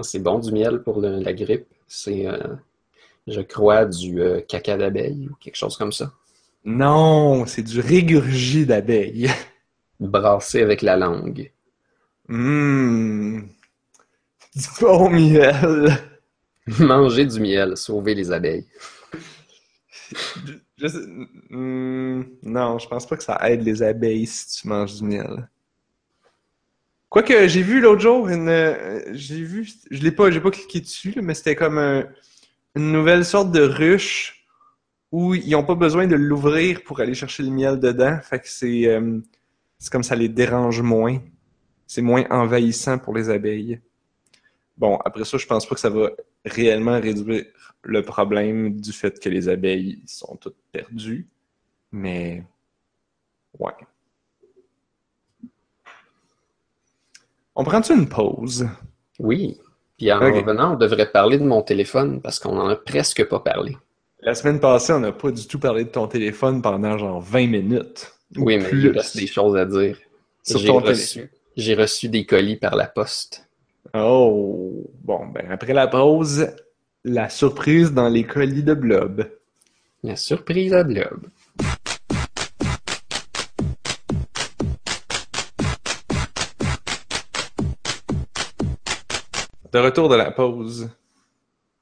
C'est bon du miel pour le- la grippe. C'est, euh, je crois, du euh, caca d'abeille ou quelque chose comme ça. Non, c'est du régurgie d'abeille. <laughs> Brassé avec la langue. Hum, du bon miel. <laughs> Manger du miel, sauver les abeilles. Je- je sais- hum, non, je pense pas que ça aide les abeilles si tu manges du miel. Quoique, j'ai vu l'autre jour une, euh, j'ai vu, je l'ai pas, j'ai pas cliqué dessus, mais c'était comme un- une nouvelle sorte de ruche où ils ont pas besoin de l'ouvrir pour aller chercher le miel dedans. Fait que c'est, euh, c'est comme ça les dérange moins. C'est moins envahissant pour les abeilles. Bon, après ça, je pense pas que ça va réellement réduire le problème du fait que les abeilles sont toutes perdues. Mais, ouais. On prend-tu une pause? Oui. Puis en revenant, on devrait parler de mon téléphone parce qu'on en a presque pas parlé. La semaine passée, on n'a pas du tout parlé de ton téléphone pendant genre 20 minutes. Ou Oui, mais plus. il reste des choses à dire. Sur J'ai ton reçu, j'ai reçu des colis par la poste. Oh, bon, ben après la pause, la surprise dans les colis de Blob. La surprise à Blob. De retour de la pause.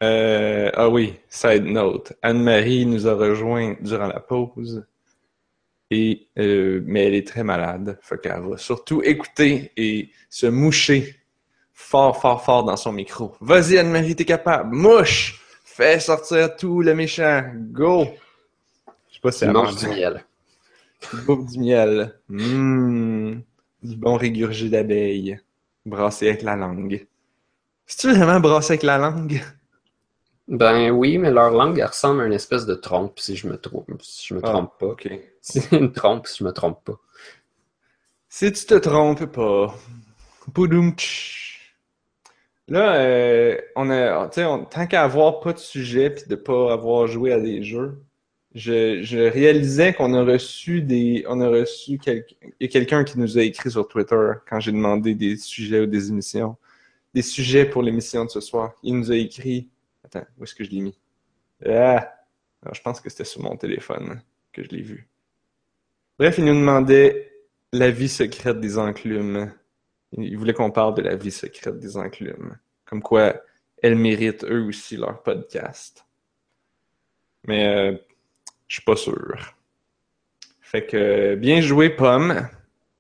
Euh, ah oui, side note. Anne-Marie nous a rejoint durant la pause. Et, euh, mais elle est très malade. Fait qu'elle va surtout écouter et se moucher fort, fort, fort dans son micro. Vas-y, Anne-Marie, t'es capable. Mouche! Fais sortir tout le méchant. Go! Je sais pas si elle mange du miel. Tu bouffes du miel. Mmh. Du bon régurgé d'abeille. Brassé avec la langue. C'est-tu vraiment brassé avec la langue? Ben oui, mais leur langue elle ressemble à une espèce de trompe, si je me trompe, si je me Ah. trompe pas. Ok. <laughs> C'est une trompe, si je me trompe pas. Si tu te trompes pas. Poudoum tch. Là, euh, on a, on- tant qu'à avoir pas de sujet puis de pas avoir joué à des jeux, je, je réalisais qu'on a reçu des, on a reçu quel- il y a quelqu'un qui nous a écrit sur Twitter quand j'ai demandé des sujets ou des émissions, des sujets pour l'émission de ce soir. Il nous a écrit, attends, où est-ce que je l'ai mis? Ah, Alors, je pense que c'était sur mon téléphone que je l'ai vu. Bref, il nous demandait la vie secrète des enclumes. Il voulait qu'on parle de la vie secrète des enclumes. Comme quoi, elles méritent eux aussi leur podcast. Mais euh, je suis pas sûr. Fait que bien joué, Pomme,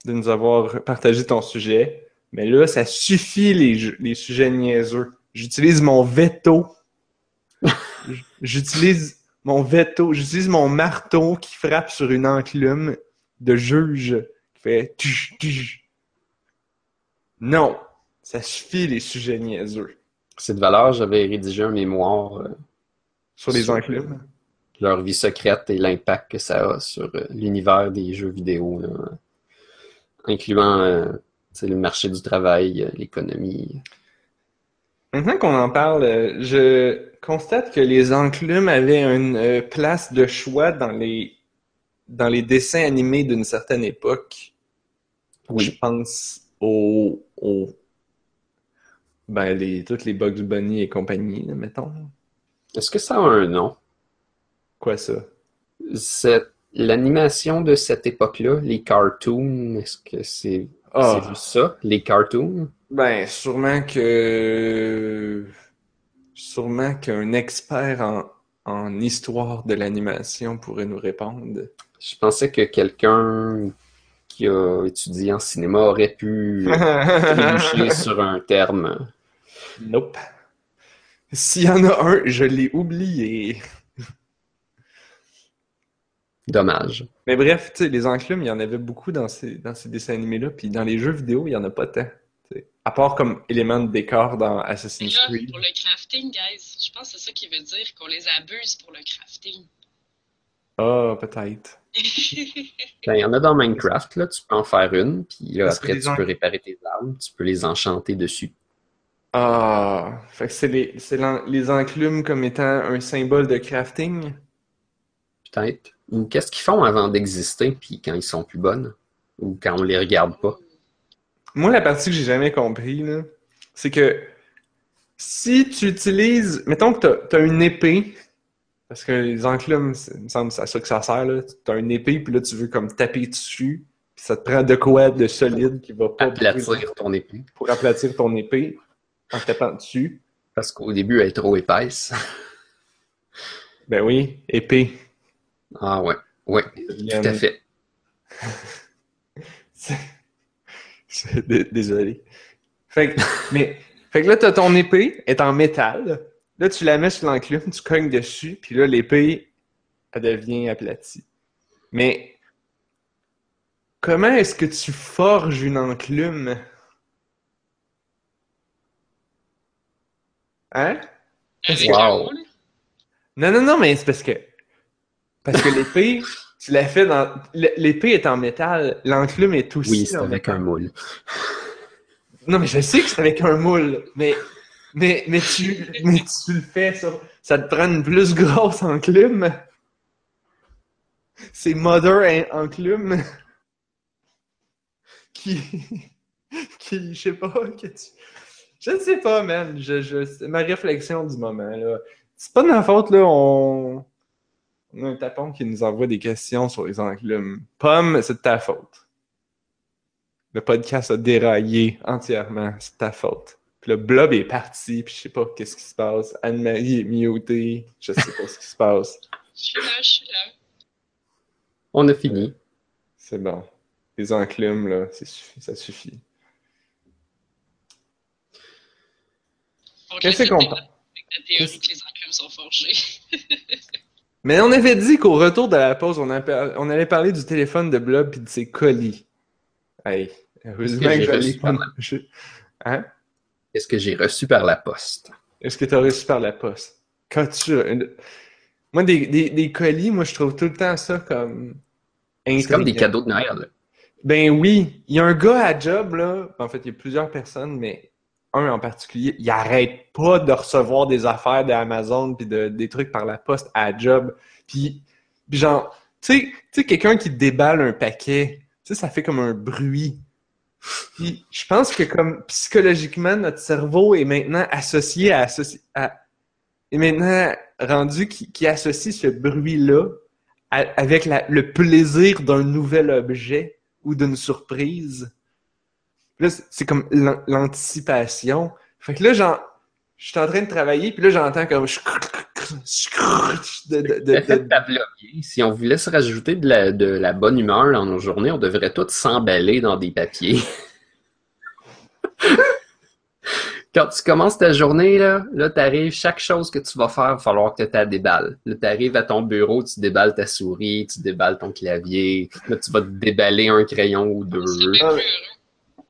de nous avoir partagé ton sujet. Mais là, ça suffit les, les sujets niaiseux. J'utilise mon veto. J'utilise mon veto. J'utilise mon marteau qui frappe sur une enclume de juge qui fait tush, tush. Non, ça suffit les sujets niaiseux. Cette valeur, j'avais rédigé un mémoire, euh, Sur les Sur- enclumes. leur vie secrète et l'impact que ça a sur euh, l'univers des jeux vidéo, là, incluant euh, le marché du travail, l'économie. Maintenant qu'on en parle, euh, je constate que les enclumes avaient une euh, place de choix dans les, dans les dessins animés d'une certaine époque. Je pense aux, aux ben, les, toutes les Bugs Bunny et compagnie, mettons. Est-ce que ça a un nom? Quoi ça? Cette- L'animation de cette époque-là, les cartoons, est-ce que c'est Ah, c'est ça, les cartoons? Ben, sûrement que. Sûrement qu'un expert en, en histoire de l'animation pourrait nous répondre. Je pensais que quelqu'un qui a étudié en cinéma aurait pu <laughs> déboucher sur un terme. Nope. S'il y en a un, je l'ai oublié. Dommage. Mais bref, tu sais, les enclumes, il y en avait beaucoup dans ces, dans ces dessins animés-là, puis dans les jeux vidéo, il y en a pas tant. À part comme élément de décor dans Assassin's là, Creed. pour le crafting, guys, je pense que c'est ça qui veut dire qu'on les abuse pour le crafting. Ah, peut-être. <laughs> Ben, il y en a dans Minecraft, là, tu peux en faire une, puis là, après, tu en- peux réparer tes armes, tu peux les enchanter dessus. Ah, fait que c'est les, c'est l'en- les enclumes comme étant un symbole de crafting? Peut-être. Ou qu'est-ce qu'ils font avant d'exister, puis quand ils sont plus bonnes? Ou quand on les regarde pas? Moi, la partie que j'ai jamais compris, là, c'est que si tu utilises, mettons que t'as, t'as une épée, parce que les enclumes, il me semble c'est à ça que ça sert, là. T'as une épée, puis là, tu veux comme taper dessus, puis ça te prend de quoi de solide qui va pas Aplatir ton épée. pour aplatir ton épée en tapant dessus. Parce qu'au début, elle est trop épaisse. <laughs> Ben oui, épée. Ah ouais, ouais, tout à fait. <laughs> <laughs> Désolé. Fait que, <laughs> mais, fait que là, t'as ton épée, elle est en métal. Là, tu la mets sur l'enclume, tu cognes dessus, puis là, l'épée, elle devient aplatie. Mais, comment est-ce que tu forges une enclume? Hein? Wow. Non, non, non, mais c'est parce que. Parce que l'épée, tu l'as fait dans. L'épée est en métal, l'enclume est aussi Oui, c'est avec métal. un moule. Non, mais je sais que c'est avec un moule, mais, mais, mais, tu, mais tu le fais, ça, ça te prend une plus grosse enclume. C'est Mother en- enclume qui, qui, je sais pas, que tu- je ne sais pas, man. Je, je, c'est ma réflexion du moment, là. C'est pas de ma faute, là, on, On a un tapon qui nous envoie des questions sur les enclumes. Pomme, c'est de ta faute. Le podcast a déraillé entièrement, c'est de ta faute. Puis le blob est parti, puis je sais pas qu'est-ce qui se passe. Anne-Marie est mutée, je sais pas ce qui se passe. <laughs> Je suis là, je suis là. On a fini. C'est bon. Les enclumes, là, suffi- ça suffit. Qu'est-ce qu'on fait parle? La théorie que les enclumes sont forgés. <laughs> Mais on avait dit qu'au retour de la pause, on, allait parler du téléphone de Blob et de ses colis. Hey, heureusement Est-ce que que j'ai reçu je- Hein? Que j'ai reçu par la poste? Est-ce que tu as reçu par la poste? Qu'as-tu. une- Moi, des, des, des colis, moi, je trouve tout le temps ça comme. C'est comme des cadeaux de Noël. là. Ben oui, il y a un gars à job, là. En fait, il y a plusieurs personnes, mais un en particulier, il arrête pas de recevoir des affaires d'Amazon puis de, des trucs par la poste à job. Puis, puis genre, tu sais, quelqu'un qui déballe un paquet, tu sais, ça fait comme un bruit. Puis, je pense que comme psychologiquement, notre cerveau est maintenant associé à, associ- à est maintenant rendu qui, qui associe ce bruit-là avec le plaisir d'un nouvel objet ou d'une surprise. Là, c'est- comme l'an- l'anticipation. Fait que là, genre, je suis en train de travailler, puis là, j'entends comme... De, de, de, si on voulait se rajouter de la, de la bonne humeur dans nos journées, on devrait tous s'emballer dans des papiers. <laughs> Quand tu commences ta journée, là, là t'arrives, chaque chose que tu vas faire, il va falloir que tu la déballes. Là, t'arrives à ton bureau, tu déballes ta souris, tu déballes ton clavier, là, tu vas te déballer un crayon ou deux.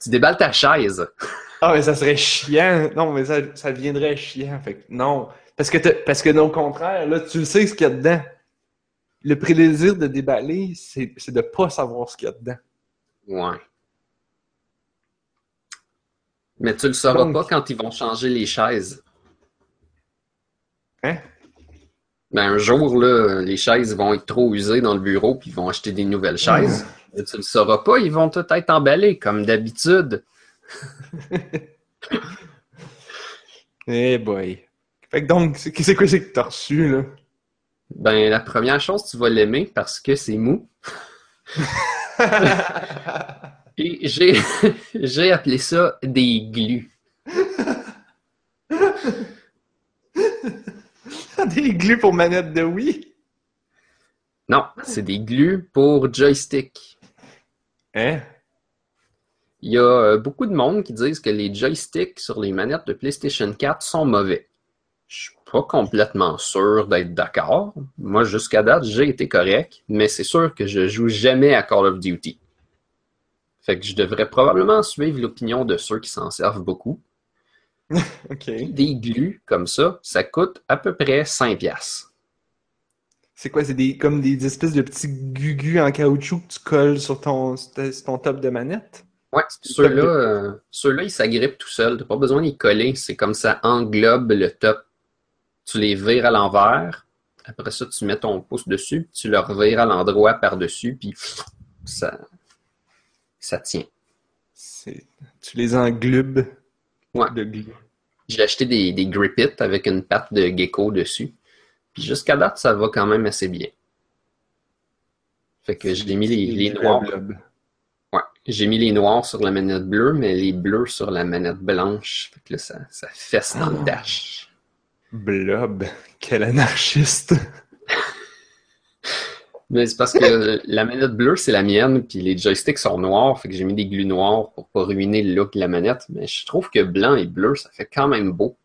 Tu déballes ta chaise. Ah, mais ça serait chiant. Non, mais ça, ça deviendrait chiant. Fait que non. Parce que, parce que, au contraire, là, tu le sais ce qu'il y a dedans. Le plaisir de déballer, c'est de pas savoir ce qu'il y a dedans. Ouais. Mais tu le sauras Donc- pas quand ils vont changer les chaises. Hein? Ben, un jour, là, les chaises vont être trop usées dans le bureau puis ils vont acheter des nouvelles chaises. Mais tu le sauras pas, ils vont tout être emballés, comme d'habitude. <laughs> Eh boy. Fait que donc, c'est quoi c'est que t'as reçu, là? Ben, la première chose, tu vas l'aimer parce que c'est mou. <laughs> Et j'ai, <laughs> j'ai appelé ça des glues. Des glues pour manette de Wii? Non, c'est des glues pour joystick. Hein? Il y a euh, beaucoup de monde qui disent que les joysticks sur les manettes de PlayStation 4 sont mauvais. Je suis pas complètement sûr d'être d'accord. Moi, jusqu'à date, j'ai été correct, mais c'est sûr que je joue jamais à Call of Duty. Fait que je devrais probablement suivre l'opinion de ceux qui s'en servent beaucoup. <laughs> Des glues comme ça, ça coûte à peu près 5 piastres. C'est quoi? C'est des, comme des espèces de petits gugus en caoutchouc que tu colles sur ton, sur ton top de manette? Ouais, ceux-là, euh, ceux-là, ils s'agrippent tout seuls. T'as pas besoin d'y coller. C'est comme ça englobe le top. Tu les vires à l'envers. Après ça, tu mets ton pouce dessus. puis Tu le revires à l'endroit par-dessus. Puis ça, ça tient. Tu les englubes Ouais. de. J'ai acheté des, des grip it avec une patte de gecko dessus. Puis jusqu'à date, ça va quand même assez bien. Fait que j'ai mis les, les noirs. Ouais, j'ai mis les noirs sur la manette bleue, mais les bleus sur la manette blanche. Fait que là, ça, ça fesse dans le dash. Blob. <laughs> Quel anarchiste. <laughs> Mais c'est parce que la manette bleue, c'est la mienne, puis les joysticks sont noirs, fait que j'ai mis des glues noirs pour pas ruiner le look de la manette. Mais je trouve que blanc et bleu, ça fait quand même beau.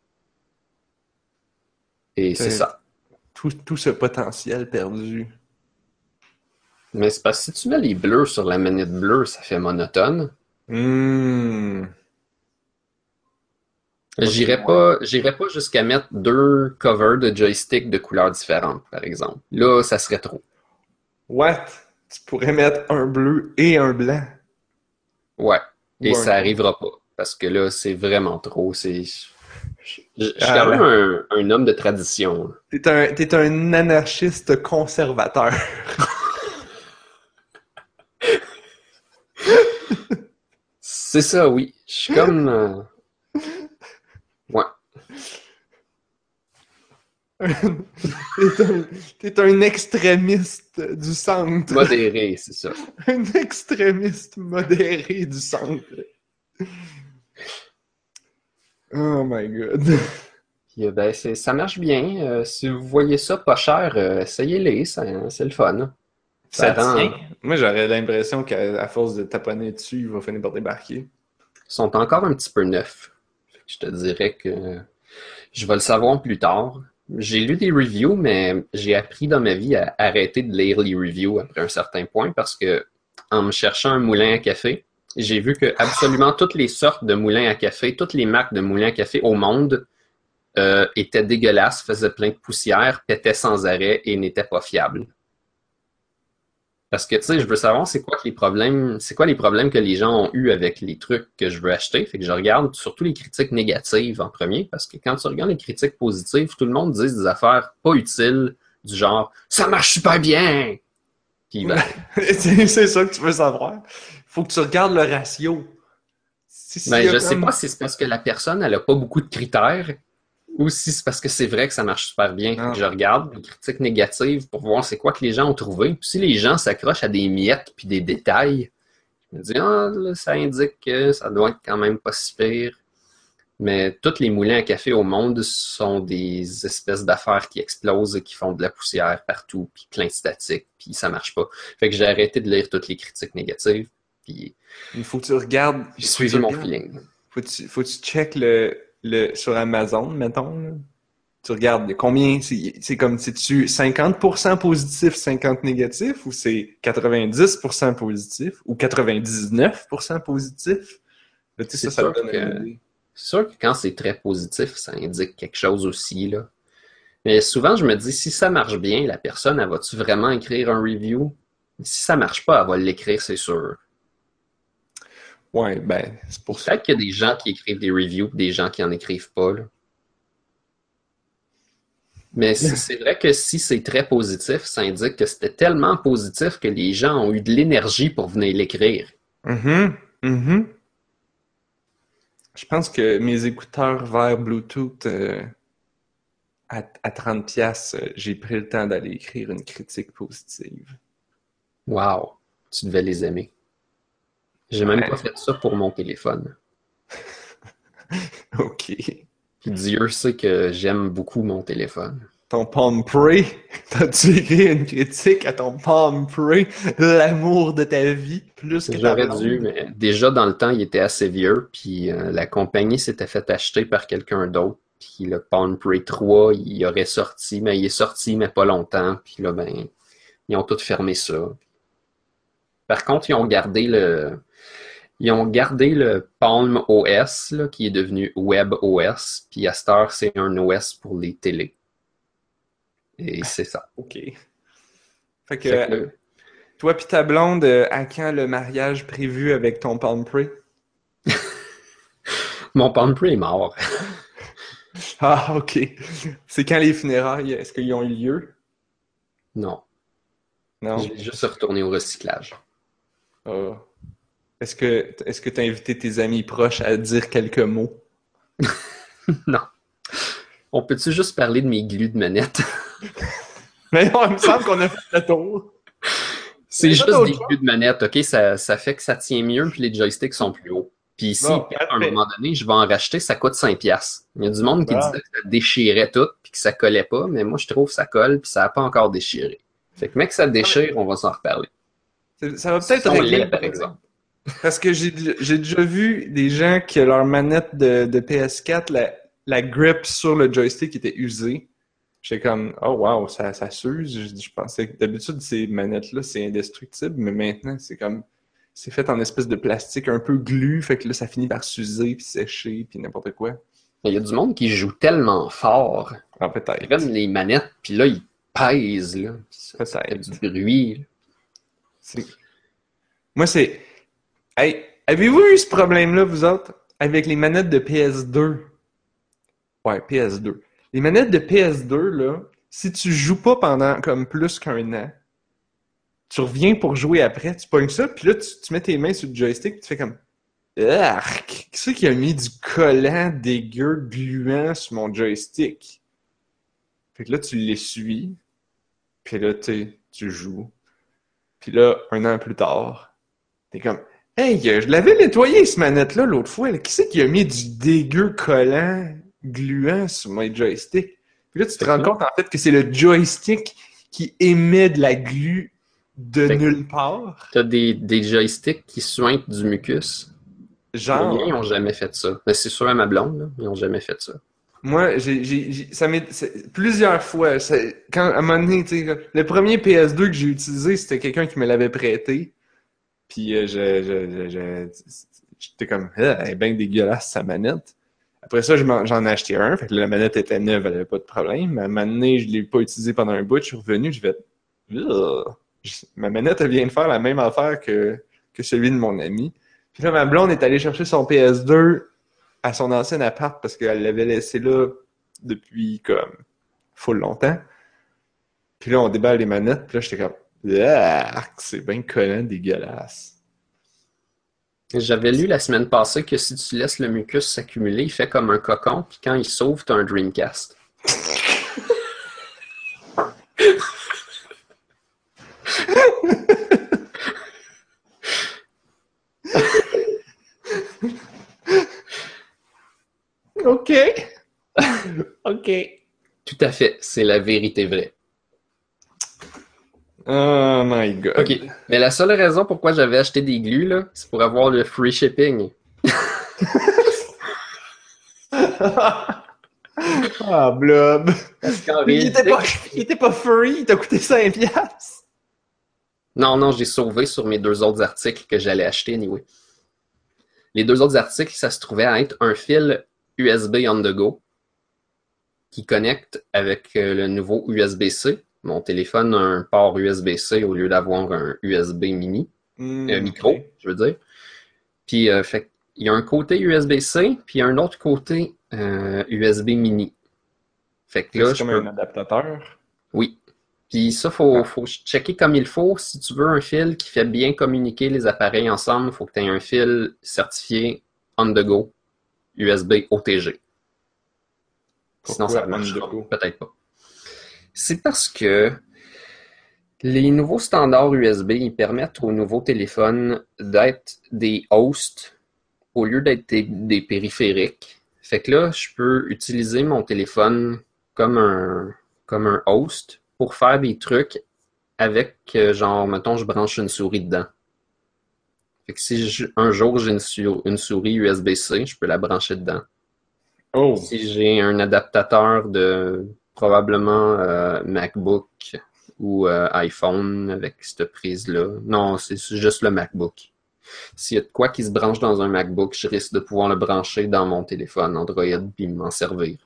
Et c'est ça. Tout, tout ce potentiel perdu. Mais c'est parce que si tu mets les bleus sur la manette bleue, ça fait monotone. Mmh. J'irais pas, jusqu'à mettre deux covers de joystick de couleurs différentes, par exemple. Là, ça serait trop. What? Tu pourrais mettre un bleu et un blanc. Ouais. Et Ouais. ça arrivera pas. Parce que là, c'est vraiment trop. C'est. Je suis Ah quand même un, un homme de tradition. T'es un, un anarchiste conservateur. <laughs> C'est ça, oui. Je suis comme. euh, Ouais. T'es un, t'es un extrémiste du centre. Modéré, c'est ça. <laughs> Un extrémiste modéré du centre. Oh my god. <laughs> Puis, euh, ben, c'est- ça marche bien. Euh, si vous voyez ça pas cher, euh, essayez-les, ça- c'est le fun. Ça rend- tient. Moi, j'aurais l'impression qu'à à force de taponner dessus, il va finir par débarquer. Ils sont encore un petit peu neufs. Je te dirais que je vais le savoir plus tard. J'ai lu des reviews, mais j'ai appris dans ma vie à arrêter de lire les reviews après un certain point parce que en me cherchant un moulin à café, j'ai vu que absolument toutes les sortes de moulins à café, toutes les marques de moulins à café au monde euh, étaient dégueulasses, faisaient plein de poussière, pétaient sans arrêt et n'étaient pas fiables. Parce que, tu sais, je veux savoir c'est quoi les problèmes, c'est quoi les problèmes que les gens ont eu avec les trucs que je veux acheter. Fait que je regarde surtout les critiques négatives en premier, parce que quand tu regardes les critiques positives, tout le monde dit des affaires pas utiles, du genre « ça marche super bien ». Puis ben, <laughs> c'est ça que tu veux savoir. Faut que tu regardes le ratio. Si- ben, je sais comme- pas si c'est parce que la personne elle a pas beaucoup de critères ou si c'est parce que c'est vrai que ça marche super bien. Ah. que je regarde les critiques négatives pour voir c'est quoi que les gens ont trouvé. Puis si les gens s'accrochent à des miettes puis des détails, je me dis ah là, ça indique que ça doit être quand même pas si pire. Mais tous les moulins à café au monde sont des espèces d'affaires qui explosent et qui font de la poussière partout, puis plein de statique, puis ça marche pas. Fait que j'ai arrêté de lire toutes les critiques négatives, puis Il faut que tu regardes. j'ai suivi tu mon regardes. feeling. Faut que tu, faut que tu check le, le, sur Amazon, mettons. là. Tu regardes combien, c'est comme, c'est-tu 50% positif, 50 négatif, ou c'est 90% positif, ou 99% positif? Là, tu ça, ça donne que- une idée. C'est sûr que quand c'est très positif, ça indique quelque chose aussi, là. Mais souvent, je me dis, si ça marche bien, la personne, elle va-tu vraiment écrire un review? Si ça marche pas, elle va l'écrire, c'est sûr. Ouais, ben, c'est pour ça. Peut-être qu'il y a des gens qui écrivent des reviews et des gens qui en écrivent pas, là. Mais c'est vrai que si c'est très positif, ça indique que c'était tellement positif que les gens ont eu de l'énergie pour venir l'écrire. Mhm, mhm. Je pense que mes écouteurs vers Bluetooth euh, à, à 30$, piastres, euh, j'ai pris le temps d'aller écrire une critique positive. Wow, tu devais les aimer. J'ai même pas fait ça pour mon téléphone. <laughs> OK. Puis Dieu sait que j'aime beaucoup mon téléphone. Ton Palm Pre, <laughs> t'as-tu écrit une critique à ton Palm Pre, l'amour de ta vie, plus que J'aurais dû, mais déjà dans le temps, il était assez vieux, puis euh, la compagnie s'était fait acheter par quelqu'un d'autre. Puis le Palm Pre 3, il aurait sorti, mais il est sorti, mais pas longtemps. Puis là, ben, ils ont tout fermé ça. Par contre, ils ont gardé le, ils ont gardé le Palm OS, là, qui est devenu Web OS. Puis à cette heure, c'est un OS pour les télés. Et c'est ça. OK. Fait que, Fait que là, toi pis ta blonde, euh, à quand le mariage prévu avec ton Palm Pre? <laughs> mon Palm Pre est mort. <laughs> Ah, OK. C'est quand les funérailles, est-ce qu'ils ont eu lieu? Non. Non? Je vais juste retourner au recyclage. Ah. Est-ce que est-ce que tu as invité tes amis proches à dire quelques mots? <laughs> Non. On peut-tu juste parler de mes glues de manette? <laughs> Mais non, il me semble qu'on a fait le tour. C'est juste des glues de manette, ok? Ça, ça fait que ça tient mieux puis les joysticks sont plus hauts. Puis ici, Bon, à un moment donné, je vais en racheter, ça coûte 5$. piastres. Il y a du monde qui Bon. disait que ça déchirait tout puis que ça collait pas, mais moi je trouve que ça colle puis ça n'a pas encore déchiré. Fait que mec, ça déchire, on va s'en reparler. Ça va peut-être régler par exemple. Parce que j'ai déjà vu des gens que leur manette de, de PS4, la, la grip sur le joystick était usée. J'étais comme, oh wow, ça, ça s'use. Je, pensais que d'habitude, ces manettes-là, c'est indestructible, mais maintenant, c'est comme, c'est fait en espèce de plastique un peu glu, fait que là, ça finit par s'user, puis sécher, puis n'importe quoi. Il y a du monde qui joue tellement fort. Ah, Ils peut-être. prennent les manettes puis là, ils pèsent, là. Ça fait Peut-être. du bruit. Moi, c'est. Hey, avez-vous eu ce problème-là, vous autres, avec les manettes de PS2? Ouais, PS2. Les manettes de PS2, là, si tu joues pas pendant comme plus qu'un an, tu reviens pour jouer après, tu pognes ça, puis là, tu, mets tes mains sur le joystick, puis tu fais comme. Arc! Qui c'est qui a mis du collant dégueu gluant sur mon joystick? Fait que là, tu l'essuies. Puis là, tu tu joues. Puis là, un an plus tard, t'es comme Hey, je l'avais nettoyé, ce manette-là, l'autre fois. Qui c'est qui a mis du dégueu collant, gluant sur mon joystick? Puis là, tu te rends compte, en fait, que c'est le joystick qui émet de la glu de nulle part. T'as des, des joysticks qui sointent du mucus. Genre. ils n'ont jamais fait ça. Mais c'est sûr à ma blonde, là, ils n'ont jamais fait ça. Moi, j'ai, j'ai, ça m'est, plusieurs fois. quand, à un moment donné, le premier PS2 que j'ai utilisé, c'était quelqu'un qui me l'avait prêté. Puis euh, je, j'étais comme, ah, elle est bien dégueulasse sa manette. Après ça, j'en ai acheté un. Fait que la manette était neuve, elle avait pas de problème. À un moment donné, je l'ai pas utilisé pendant un bout. Je suis revenu, je vais, ma manette, elle vient de faire la même affaire que, que celui de mon ami. Puis là, ma blonde est allée chercher son PS2 à son ancien appart parce qu'elle l'avait laissé là depuis comme full longtemps. Puis là, on déballe les manettes, puis là, j'étais comme c'est bien collant, dégueulasse. J'avais lu la semaine passée que si tu laisses le mucus s'accumuler, il fait comme un cocon, puis quand il s'ouvre, t'as un Dreamcast. <laughs> OK. <laughs> OK. Tout à fait. C'est la vérité vraie. Oh my god. OK. Mais la seule raison pourquoi j'avais acheté des glues, là, c'est pour avoir le free shipping. <laughs> ah, blob. il, était pas, il était pas free, il t'a coûté 5 piastres. Non, non, j'ai sauvé sur mes deux autres articles que j'allais acheter anyway. Les deux autres articles, ça se trouvait à être un fil USB on the go qui connecte avec euh, le nouveau USB-C. Mon téléphone a un port USB-C au lieu d'avoir un USB mini, hmm, un micro, je veux dire. Puis, euh, fait, il y a un côté USB-C, puis il y a un autre côté USB euh, mini. Fait que là, c'est comme un adaptateur? Oui. Puis ça, faut, faut checker comme il faut. Si tu veux un fil qui fait bien communiquer les appareils ensemble, il faut que tu aies un fil certifié on the go USB OTG. Sinon, ça marche peut-être pas. C'est parce que les nouveaux standards USB ils permettent aux nouveaux téléphones d'être des hosts au lieu d'être des, périphériques. Fait que là, je peux utiliser mon téléphone comme un, comme un host pour faire des trucs avec, euh, genre, mettons, je branche une souris dedans. Fait que si un jour j'ai une, souris USB-C, je peux la brancher dedans. Oh. Si j'ai un adaptateur de probablement euh, MacBook ou euh, iPhone avec cette prise-là. Non, c'est juste le MacBook. S'il y a de quoi qui se branche dans un MacBook, je risque de pouvoir le brancher dans mon téléphone Android puis m'en servir.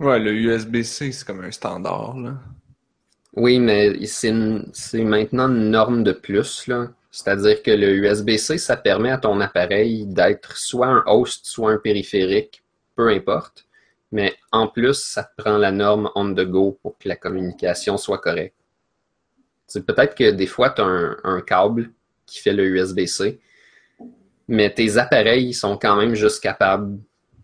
Ouais, le USB-C, c'est comme un standard, là. Oui, mais c'est maintenant une norme de plus, là. C'est-à-dire que le USB-C, ça permet à ton appareil d'être soit un host, soit un périphérique, peu importe. Mais en plus, ça te prend la norme on the go pour que la communication soit correcte. C'est peut-être que des fois, tu as un, câble qui fait le USB-C, mais tes appareils sont quand même juste capables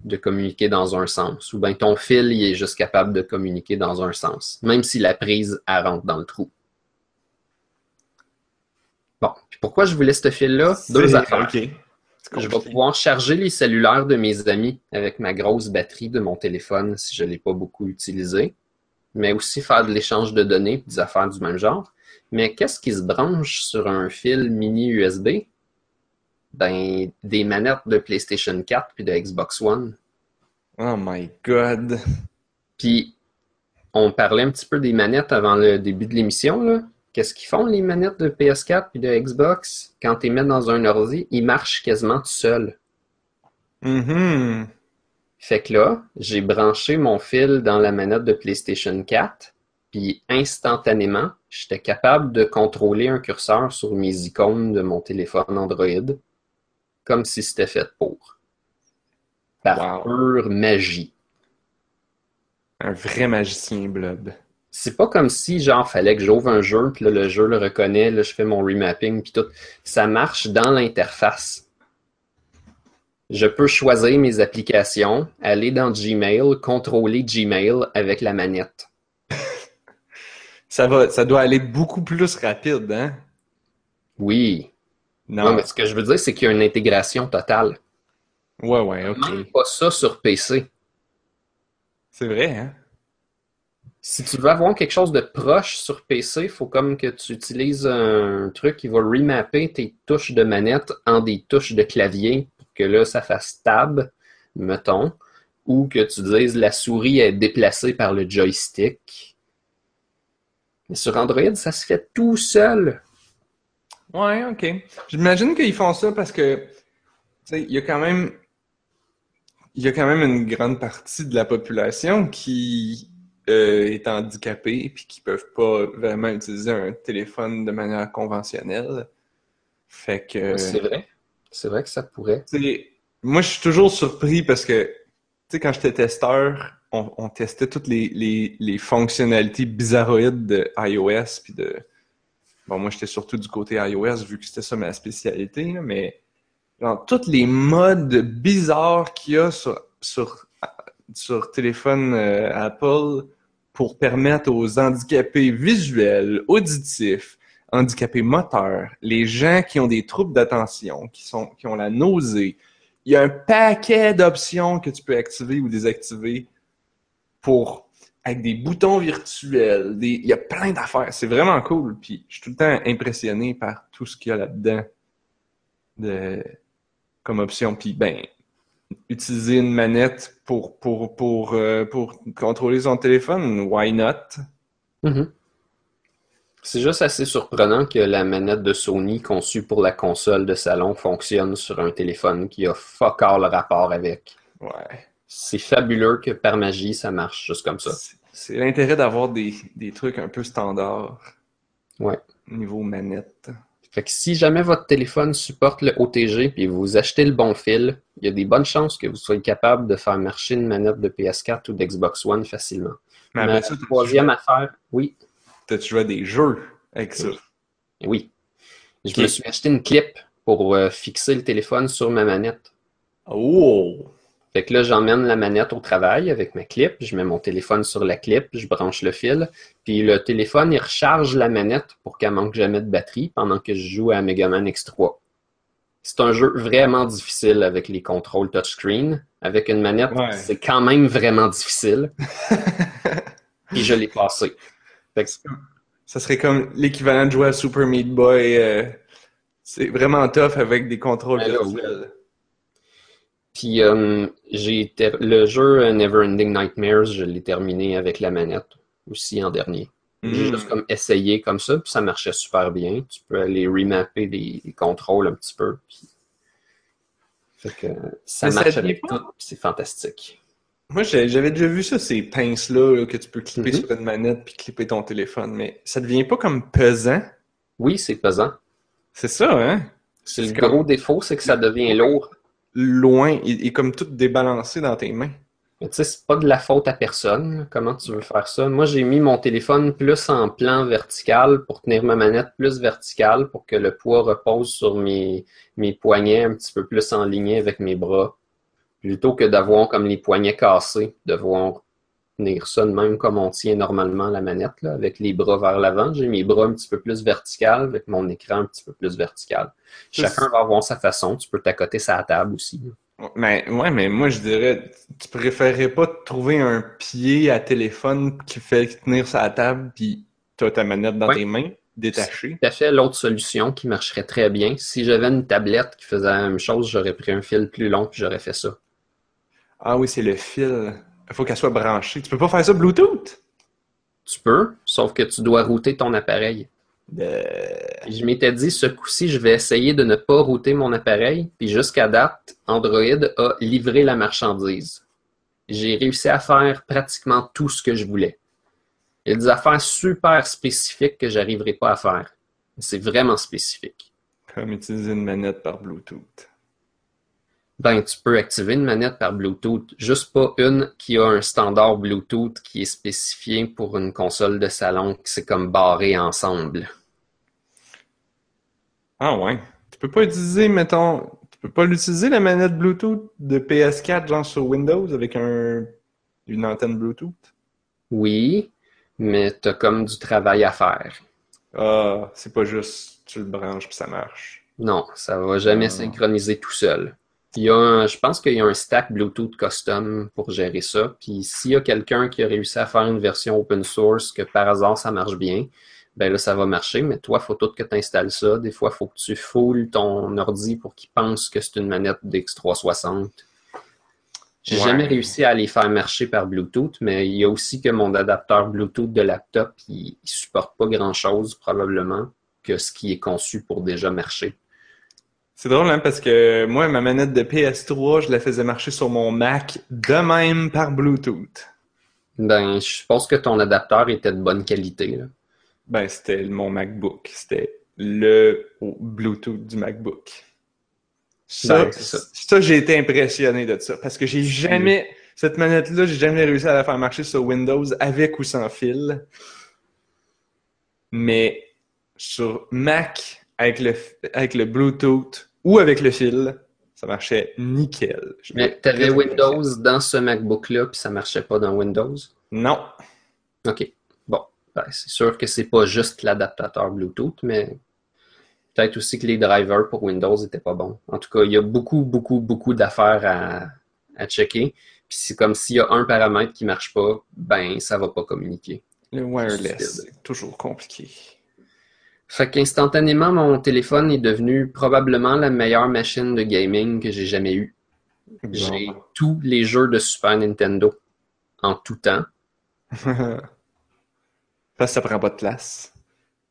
de communiquer dans un sens. Ou bien ton fil il est juste capable de communiquer dans un sens, même si la prise elle rentre dans le trou. Bon, puis pourquoi je voulais ce fil-là? Deux affaires. Je vais pouvoir charger les cellulaires de mes amis avec ma grosse batterie de mon téléphone si je ne l'ai pas beaucoup utilisé, mais aussi faire de l'échange de données des affaires du même genre. Mais qu'est-ce qui se branche sur un fil mini USB? Ben, des manettes de PlayStation 4 puis de Xbox One. Oh my god! Puis, on parlait un petit peu des manettes avant le début de l'émission, là qu'est-ce qu'ils font les manettes de PS4 et de Xbox? Quand tu les mets dans un ordi, ils marchent quasiment tout seuls. Mm-hmm. Fait que là, j'ai branché mon fil dans la manette de PlayStation 4, puis instantanément, j'étais capable de contrôler un curseur sur mes icônes de mon téléphone Android, comme si c'était fait pour. Par pure magie. Un vrai magicien blob c'est pas comme si, genre, fallait que j'ouvre un jeu, puis là, le jeu le reconnaît, là, je fais mon remapping, puis tout. Ça marche dans l'interface. Je peux choisir mes applications, aller dans Gmail, contrôler Gmail avec la manette. <laughs> ça va, ça doit aller beaucoup plus rapide, hein? Oui. Non. Non, mais ce que je veux dire, c'est qu'il y a une intégration totale. Ouais, ouais, ok. Même pas ça sur PC. C'est vrai, hein? Si tu veux avoir quelque chose de proche sur PC, il faut comme que tu utilises un truc qui va remapper tes touches de manette en des touches de clavier pour que là, ça fasse tab, mettons, ou que tu dises la souris est déplacée par le joystick. Mais sur Android, ça se fait tout seul. Ouais, ok. J'imagine qu'ils font ça parce que, il y a quand même, il y a quand même une grande partie de la population qui euh, est handicapée puis qui peuvent pas vraiment utiliser un téléphone de manière conventionnelle. Fait que, C'est vrai. C'est vrai que ça pourrait. moi, je suis toujours surpris parce que, tu sais, quand j'étais testeur, on, on testait toutes les, les, les fonctionnalités bizarroïdes de iOS puis de, Bon, moi, j'étais surtout du côté iOS vu que c'était ça ma spécialité, là, mais genre, tous les modes bizarres qu'il y a sur, sur, sur téléphone euh, Apple pour permettre aux handicapés visuels, auditifs, handicapés moteurs, les gens qui ont des troubles d'attention, qui sont, qui ont la nausée, il y a un paquet d'options que tu peux activer ou désactiver pour avec des boutons virtuels, des... il y a plein d'affaires. C'est vraiment cool. Puis je suis tout le temps impressionné par tout ce qu'il y a là-dedans de... comme option. Puis ben, utiliser une manette pour, pour, pour, euh, pour contrôler son téléphone, why not? Mhm. C'est juste assez surprenant que la manette de Sony conçue pour la console de salon fonctionne sur un téléphone qui a fuck all rapport avec. Ouais. C'est fabuleux que par magie, ça marche juste comme ça. C'est- C'est l'intérêt d'avoir des, des trucs un peu standards Ouais. niveau manette. Fait que si jamais votre téléphone supporte le OTG puis vous achetez le bon fil, il y a des bonnes chances que vous soyez capable de faire marcher une manette de PS4 ou d'Xbox One facilement. Mais ça, troisième affaire, oui, t'as-tu joué à des jeux avec ça? Oui. oui. Je me suis acheté une clip pour euh, fixer le téléphone sur ma manette. Oh! Fait que là, j'emmène la manette au travail avec ma clip, je mets mon téléphone sur la clip, je branche le fil, puis le téléphone, il recharge la manette pour qu'elle manque jamais de batterie pendant que je joue à Mega Man X3. C'est un jeu vraiment difficile avec les contrôles touchscreen. Avec une manette, Ouais. c'est quand même vraiment difficile. <laughs> Puis je l'ai passé. Fait que Ça serait comme l'équivalent de jouer à Super Meat Boy. euh, c'est vraiment tough avec des contrôles Ben virtuels. Puis euh, j'ai ter- le jeu euh, Neverending Nightmares, je l'ai terminé avec la manette aussi en dernier. J'ai Mm. juste comme essayé comme ça, puis ça marchait super bien. Tu peux aller remapper les, les contrôles un petit peu. Puis... Fait que ça Mais ça marche devient avec tout, puis c'est fantastique. Moi, j'avais déjà vu ça, ces pinces-là là, que tu peux clipper Mhm. sur une manette puis clipper ton téléphone, mais ça devient pas comme pesant. Oui, c'est pesant. C'est ça, hein? C'est le comme- gros défaut, c'est que ça devient lourd. Loin, il est comme tout débalancé dans tes mains. Mais tu sais, c'est pas de la faute à personne. Comment tu veux faire ça? Moi, j'ai mis mon téléphone plus en plan vertical pour tenir ma manette plus verticale pour que le poids repose sur mes, mes poignets un petit peu plus en ligne avec mes bras. Plutôt que d'avoir comme les poignets cassés, devoir tenir ça de même comme on tient normalement la manette, là, avec les bras vers l'avant. J'ai mes bras un petit peu plus vertical, avec mon écran un petit peu plus vertical. Chacun va avoir sa façon. Tu peux t'accoter sa table aussi. là. Mais, ouais, mais moi, je dirais, tu préférerais pas trouver un pied à téléphone qui fait tenir sa table puis t'as ta manette dans Ouais. tes mains, détachée? tout à fait l'autre solution qui marcherait très bien. Si j'avais une tablette qui faisait la même chose, j'aurais pris un fil plus long puis j'aurais fait ça. Ah oui, c'est le fil. Il faut qu'elle soit branchée. Tu peux pas faire ça Bluetooth? Tu peux, sauf que tu dois router ton appareil. Euh, je m'étais dit, ce coup-ci, je vais essayer de ne pas router mon appareil. Puis jusqu'à date, Android a livré la marchandise. J'ai réussi à faire pratiquement tout ce que je voulais. Il y a des affaires super spécifiques que j'arriverai pas à faire. C'est vraiment spécifique. Comme utiliser une manette par Bluetooth. Ben, tu peux activer une manette par Bluetooth, juste pas une qui a un standard Bluetooth qui est spécifié pour une console de salon, qui c'est comme barré ensemble. Ah ouais. Tu peux pas utiliser, mettons, tu peux pas l'utiliser la manette Bluetooth de PS4 genre sur Windows avec un une antenne Bluetooth? Oui, mais t'as comme du travail à faire. Ah, c'est pas juste tu le branches puis ça marche. Non, ça va jamais Ah. synchroniser tout seul. Il y a un- je pense qu'il y a un stack Bluetooth custom pour gérer ça. Puis s'il y a quelqu'un qui a réussi à faire une version open source que par hasard ça marche bien, ben là ça va marcher. Mais toi, faut tout que tu installes ça. Des fois, il faut que tu foules ton ordi pour qu'il pense que c'est une manette d'X360. J'ai Ouais. jamais réussi à les faire marcher par Bluetooth, mais il y a aussi que mon adapteur Bluetooth de laptop, il, il supporte pas grand chose probablement que ce qui est conçu pour déjà marcher. C'est drôle, hein, parce que moi, ma manette de PS3, je la faisais marcher sur mon Mac de même par Bluetooth. Ben, je suppose que ton adapteur était de bonne qualité. là. Ben, c'était mon MacBook. C'était le Bluetooth du MacBook. Ça, Ben, c'est ça. ça, j'ai été impressionné de ça. Parce que j'ai jamais, cette manette-là, j'ai jamais réussi à la faire marcher sur Windows avec ou sans fil. Mais sur Mac, avec le, avec le Bluetooth ou avec le fil, ça marchait nickel. Je Mais tu avais Windows dans ce MacBook-là, puis ça marchait pas dans Windows? Non. OK. Bon. Ben, c'est sûr que c'est pas juste l'adaptateur Bluetooth, mais peut-être aussi que les drivers pour Windows étaient pas bons. En tout cas, il y a beaucoup, beaucoup, beaucoup d'affaires à, à checker. Puis c'est comme s'il y a un paramètre qui marche pas, ben ça va pas communiquer. Le wireless, c'est toujours compliqué. Fait qu'instantanément, mon téléphone est devenu probablement la meilleure machine de gaming que j'ai jamais eue. J'ai Bon. tous les jeux de Super Nintendo en tout temps. <laughs> Que ça prend pas de place.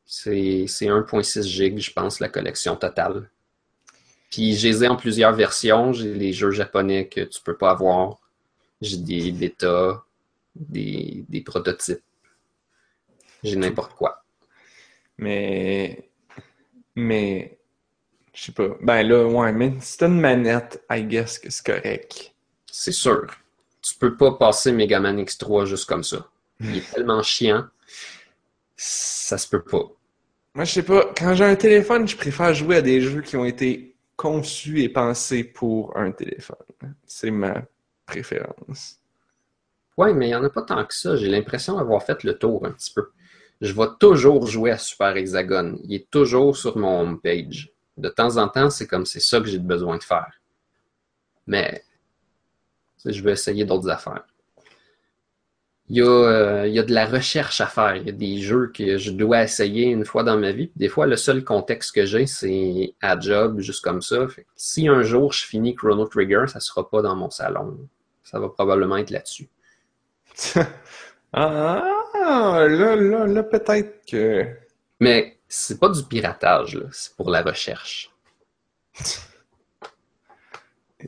C'est c'est 1.6 gigs, je pense, la collection totale. Puis je les ai en plusieurs versions. J'ai les jeux japonais que tu peux pas avoir. J'ai des bêtas, des, des prototypes. J'ai n'importe quoi. Mais. Mais. Je sais pas. Ben là, ouais, mais si t'as une manette, I guess que c'est correct. C'est sûr. Tu peux pas passer Mega Man X3 juste comme ça. Il est tellement chiant. Ça se peut pas. Moi, je sais pas. Quand j'ai un téléphone, je préfère jouer à des jeux qui ont été conçus et pensés pour un téléphone. C'est ma préférence. Ouais, mais il n'y en a pas tant que ça. J'ai l'impression d'avoir fait le tour un petit peu. Je vais toujours jouer à Super Hexagon. Il est toujours sur mon homepage. De temps en temps, c'est comme c'est ça que j'ai besoin de faire. Mais je vais essayer d'autres affaires. Il y, a, euh, il y a de la recherche à faire. Il y a des jeux que je dois essayer une fois dans ma vie. Des fois, le seul contexte que j'ai, c'est à job, juste comme ça. Si un jour je finis Chrono Trigger, ça sera pas dans mon salon. Ça va probablement être là-dessus. <laughs> ah, là, là, là, peut-être que. Mais c'est pas du piratage, là. C'est pour la recherche.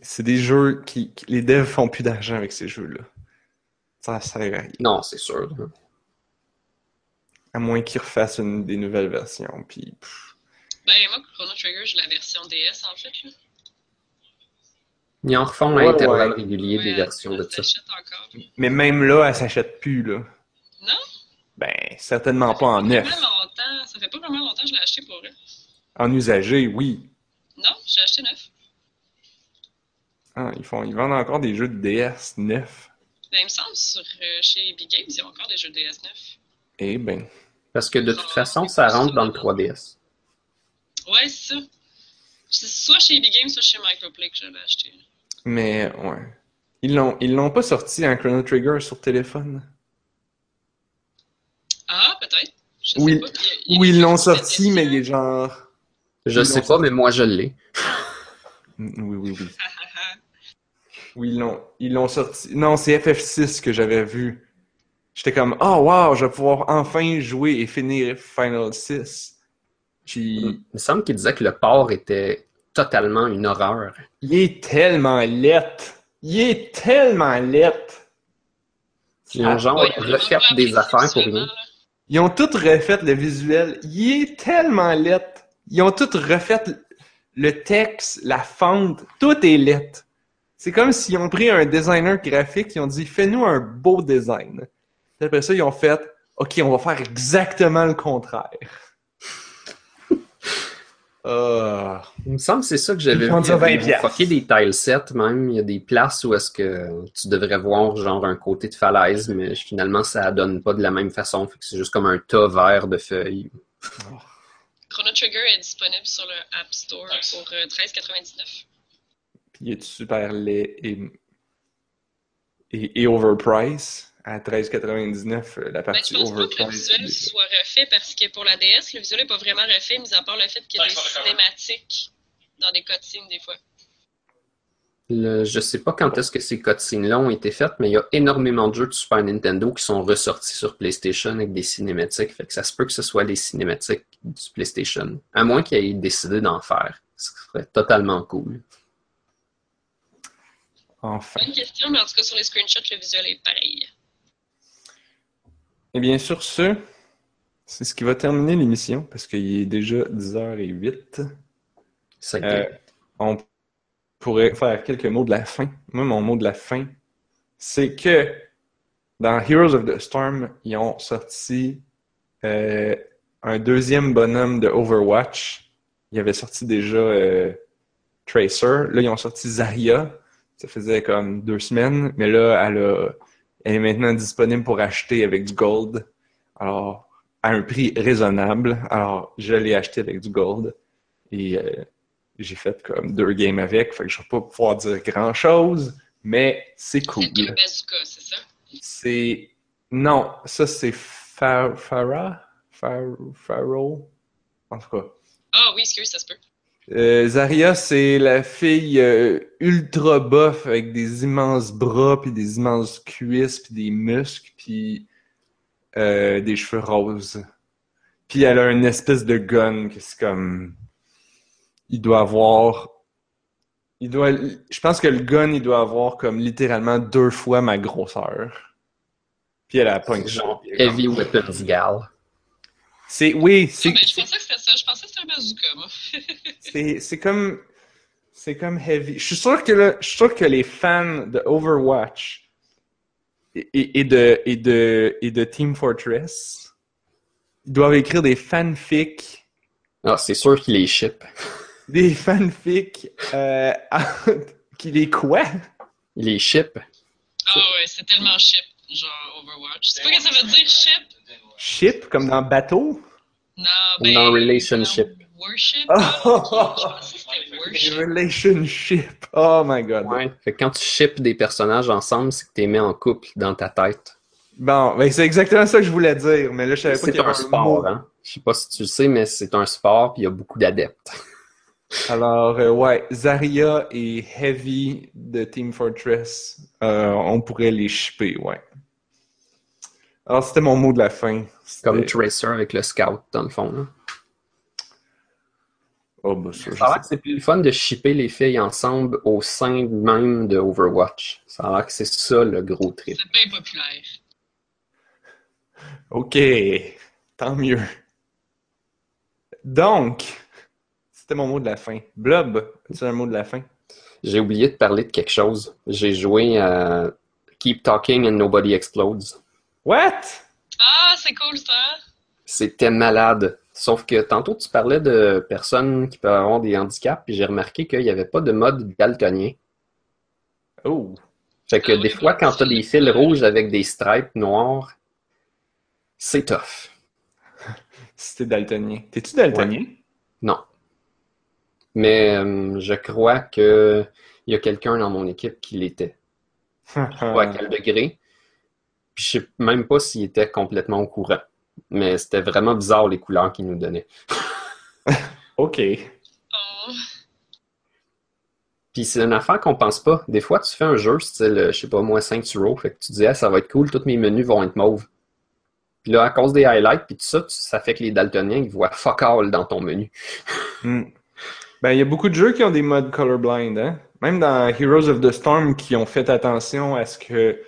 C'est des jeux qui, qui- Les devs font plus d'argent avec ces jeux-là. Ça sert à rien. Non, c'est sûr. là. À moins qu'ils refassent une, des nouvelles versions. Puis. Ben, moi, Chrono Trigger, j'ai la version DS, en fait. Là. Ils en refont Ouais, à intervalles ouais. réguliers des Ouais, versions de ça. Mais même là, elle s'achète plus, là. Non? Ben, certainement pas en neuf. longtemps, ça fait pas vraiment longtemps que je l'ai acheté pour eux. En usagé, oui. Non, j'ai acheté neuf. Ah, ils, font, ils vendent encore des jeux de DS neufs. Ben, il me semble sur euh, chez Big Games, ils ont encore des jeux DS neufs. Eh ben. Parce que de toute façon, ça rentre dans le 3DS. Ouais, c'est ça. C'est soit chez Big Games, soit chez Microplay que je l'ai acheté. Mais, ouais. Ils l'ont, ils l'ont pas sorti en Chrono Trigger sur téléphone? Ah, peut-être. Je Oui. sais pas. Il Ou ils l'ont sorti, mais il est genre. Je Ils sais pas, mais moi je l'ai. Mm, Oui, oui, oui. Ah, ah, ah. Oui, ils l'ont, ils l'ont sorti. Non, c'est FF6 que j'avais vu. J'étais comme, oh wow, je vais pouvoir enfin jouer et finir Final 6. Puis, Il me semble qu'il disait que le port était totalement une horreur. il est tellement lettre. Il est tellement lettre. Ils ont genre Ouais, refait des affaires pour là. Ils ont tout refait le visuel. Il est tellement lettre. Ils ont tout refait le texte, la fonte. Tout est lettre. C'est comme s'ils ont pris un designer graphique, ils ont dit fais-nous un beau design. Après ça, ils ont fait OK, on va faire exactement le contraire. Ah. Il me semble que c'est ça que j'avais vu. ça 20 Ils ont piastres. fucké des tile sets même. Il y a des places où est-ce que tu devrais voir genre un côté de falaise, mais finalement ça donne pas de la même façon. Fait que c'est juste comme un tas vert de feuilles. <laughs> Chrono Trigger est disponible sur le App Store pour euh, 13,99. Puis il est super laid et, et, et overpriced à 13,99 euh, la Ben, partie je pense pas que le visuel soit refait parce que pour la DS, le visuel n'est pas vraiment refait, mis à part le fait qu'il y a des cinématiques dans des cutscenes des fois. Le- je sais pas quand est-ce que ces cutscenes-là ont été faites, mais il y a énormément de jeux de Super Nintendo qui sont ressortis sur PlayStation avec des cinématiques. Fait que ça se peut que ce soit les cinématiques du PlayStation. À moins qu'ils aient décidé d'en faire. Ce serait totalement cool. Enfin. Bonne question, mais en tout cas, sur les screenshots, le visuel est pareil. Et bien sur ce, c'est ce qui va terminer l'émission parce qu'il est déjà 10h08. Ça a été- Euh, on pourrait faire quelques mots de la fin. Moi, mon mot de la fin, c'est que dans Heroes of the Storm, ils ont sorti euh, un deuxième bonhomme de Overwatch. Ils avaient sorti déjà euh, Tracer. Là, ils ont sorti Zarya. Ça faisait comme deux semaines. Mais là, elle, a- est maintenant disponible pour acheter avec du gold. Alors, à un prix raisonnable. Alors, je l'ai acheté avec du gold. Et euh, j'ai fait comme deux games avec, fait que je vais pas pouvoir dire grand chose, mais c'est cool. C'est bazooka, c'est ça? C'est. Non, ça c'est Fa- Farah? Far- Pharaoh? En tout cas. Ah oui, excuse, ça se peut. Euh, Zarya, c'est la fille euh, ultra buff avec des immenses bras, puis des immenses cuisses, puis des muscles, puis euh, des cheveux roses. Puis elle a une espèce de gun que c'est comme... Il doit avoir... Il doit... Je pense que le gun, il doit avoir comme littéralement deux fois ma grosseur. Puis elle a pas une genre Heavy Weapons Gal. C'est... Oui, c'est... ben, je pensais que c'était ça. Je pensais que c'était un bazooka, moi. <laughs> C'est, c'est comme c'est comme heavy. Je suis sûr que le- je suis sûr que les fans de Overwatch et, et- et de et de et de Team Fortress ils doivent écrire des fanfics, Ah, c'est sûr qu'il les ship. des fanfics euh, <laughs> qui les quoi? Il les ship. Ah ouais, c'est tellement ship, genre Overwatch. C'est pas que ça veut dire ship? Ship comme dans bateau? Non, ben... Dans relationship. Worship? Oh! Ok, je pensais que c'était worship. Relationship. Oh my god. Ouais. Fait que quand tu ships des personnages ensemble, c'est que tu les mets en couple dans ta tête. Bon, ben c'est exactement ça que je voulais dire, mais là je savais pas qu'il C'est y avait un un sport, mot. hein. Je sais pas si tu le sais, mais c'est un sport puis il y a beaucoup d'adeptes. <laughs> Alors, euh, ouais, Zarya et Heavy de Team Fortress, euh, on pourrait les shipper, ouais. Alors, c'était mon mot de la fin. Comme Tracer avec le Scout, dans le fond. là. Oh, bah, ça, Ça a l'air que c'est plus le fun de shipper les filles ensemble au sein même de Overwatch. Ça a l'air que c'est ça le gros trip. C'est bien populaire. Ok, tant mieux. Donc, c'était mon mot de la fin. Blob, as-tu un mot de la fin? J'ai oublié de parler de quelque chose. J'ai joué à Keep Talking and Nobody Explodes. What? Ah, c'est cool, ça! C'était malade. Sauf que tantôt, tu parlais de personnes qui peuvent avoir des handicaps, puis j'ai remarqué qu'il n'y avait pas de mode daltonien. Oh, Fait que Ah oui, des fois, quand tu as des fils rouges avec des stripes noirs, c'est tough. <laughs> c'était daltonien. T'es-tu daltonien? Non. Mais euh, je crois que il y a quelqu'un dans mon équipe qui l'était. Pas Ah. à <laughs> quel degré. Puis je sais même pas s'il était complètement au courant. Mais c'était vraiment bizarre les couleurs qu'il nous donnait. <laughs> ok. Oh. Puis c'est une affaire qu'on pense pas. Des fois, tu fais un jeu style, je sais pas moi, 5 euros, fait que tu dis, ah, ça va être cool, tous mes menus vont être mauves. Puis là, à cause des highlights, puis tout ça, ça fait que les daltoniens, ils voient fuck all dans ton menu. <laughs> Hmm. Ben, il y a beaucoup de jeux qui ont des modes colorblind, hein? Même dans Heroes of the Storm qui ont fait attention à ce que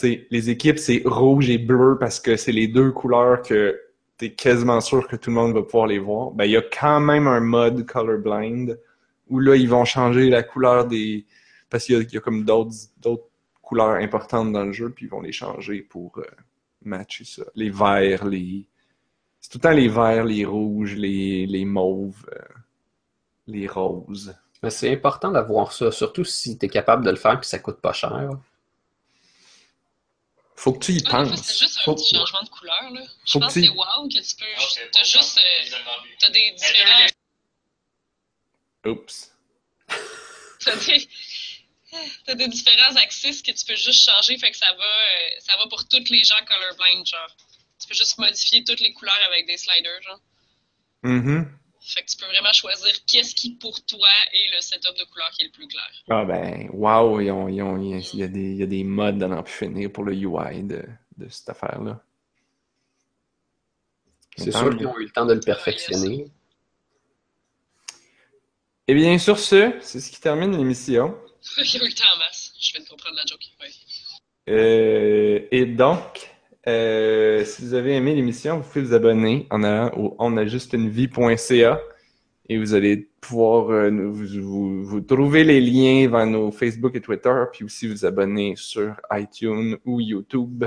tu les équipes, c'est rouge et bleu parce que c'est les deux couleurs que t'es quasiment sûr que tout le monde va pouvoir les voir. Ben, il y a quand même un mode colorblind où là, ils vont changer la couleur des... Parce qu'il y a, comme d'autres couleurs importantes dans le jeu, puis ils vont les changer pour euh, matcher ça. Les verts, les... C'est tout le temps les verts, les rouges, les, les mauves. euh. les roses. Mais c'est important d'avoir ça, surtout si t'es capable de le faire que ça coûte pas cher. Faut que tu y Ouais, fois, penses. c'est juste un Faut- petit changement de couleur, là. Je Faut pense que que tu- c'est wow que tu peux. T'as juste. euh, T'as des différents. Oups. <laughs> T'as des. T'as des différents axes que tu peux juste changer, fait que ça va, euh, ça va pour toutes les gens colorblind, genre. Tu peux juste modifier toutes les couleurs avec des sliders, genre. Mhm. Fait que tu peux vraiment choisir qu'est-ce qui, pour toi, est le setup de couleur qui est le plus clair. Ah ben, wow, ils ont, ils ont- il y a des, il y a des modes à n'en plus finir pour le UI de, de cette affaire-là. C'est sûr qu'ils ont eu le temps de le perfectionner. Eh bien, sur ce, c'est ce qui termine l'émission. <laughs> Il y a eu le temps en masse. Je viens de comprendre la joke. Ouais. Euh, et donc, euh, si vous avez aimé l'émission, vous pouvez vous abonner en allant au onajustunevie.ca et vous allez pouvoir euh, vous trouver les liens vers nos Facebook et Twitter, puis aussi vous abonner sur iTunes ou YouTube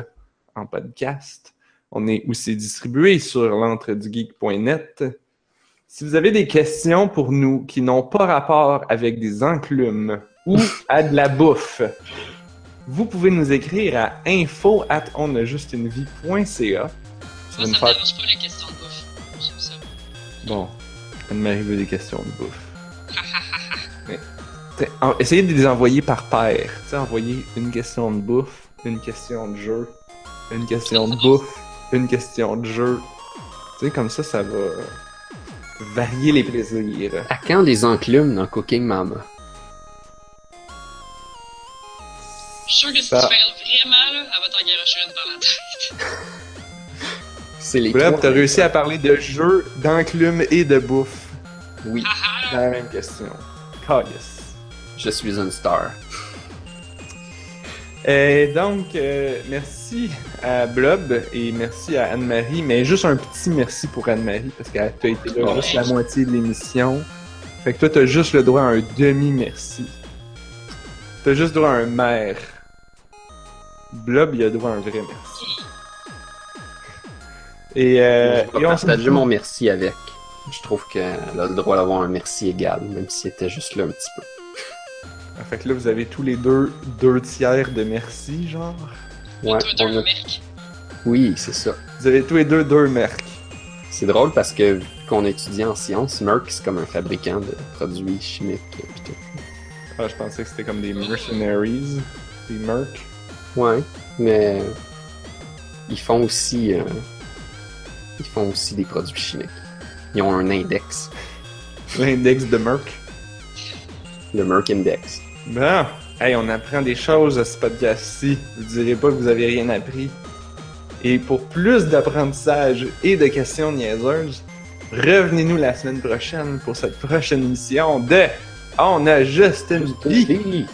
en podcast. On est aussi distribué sur l'entredugeek.net. Si vous avez des questions pour nous qui n'ont pas rapport avec des enclumes ou à de la bouffe, vous pouvez nous écrire à info at onajustunevie.ca. Ça ça me faire... dérange pas les questions de bouffe. J'aime ça. Bon, Anne-Marie veut des questions de bouffe. <laughs> Mais, en- essayez de les envoyer par paire. T'sais, envoyer une question de bouffe, une question de jeu, une question de bouffe, une question de jeu. Tu sais, comme ça, ça va varier les plaisirs. À quand des enclumes dans Cooking Mama? Suis sûr que si Ça- tu fais vraiment, là, elle va t'en garocher une par la tête. C'est les Bref, t'as réussi à parler de jeux, d'enclumes et de bouffe. Oui, Ah ah, C'est la même question. Calice. je suis une star. Et donc, euh, merci à Blob et merci à Anne-Marie, mais juste un petit merci pour Anne-Marie parce qu'elle t'a été là Ouais. juste la moitié de l'émission. Fait que toi, t'as juste le droit à un demi-merci. T'as juste droit à un maire. Blob, il a droit à un vrai merci. Et, euh, je et on partager mon merci avec. Je trouve qu'elle a le droit d'avoir un merci égal, même si c'était juste là un petit peu. Fait que là, vous avez tous les deux deux tiers de merci, genre? Ouais, on a- merc? Oui, c'est ça. Vous avez tous les deux deux mercs. C'est drôle parce que vu qu'on étudie en sciences, Merck c'est comme un fabricant de produits chimiques et tout. Ah, je pensais que c'était comme des mercenaries, des mercs. Ouais, mais ils font aussi euh, ils font aussi des produits chimiques. Ils ont un index, L'index de Merck. le Merck Index. Bon, hey, on apprend des choses à ce podcast-ci. Vous direz pas que vous avez rien appris. Et pour plus d'apprentissage et de questions niaiseuses, revenez-nous la semaine prochaine pour cette prochaine émission de On a juste une vie.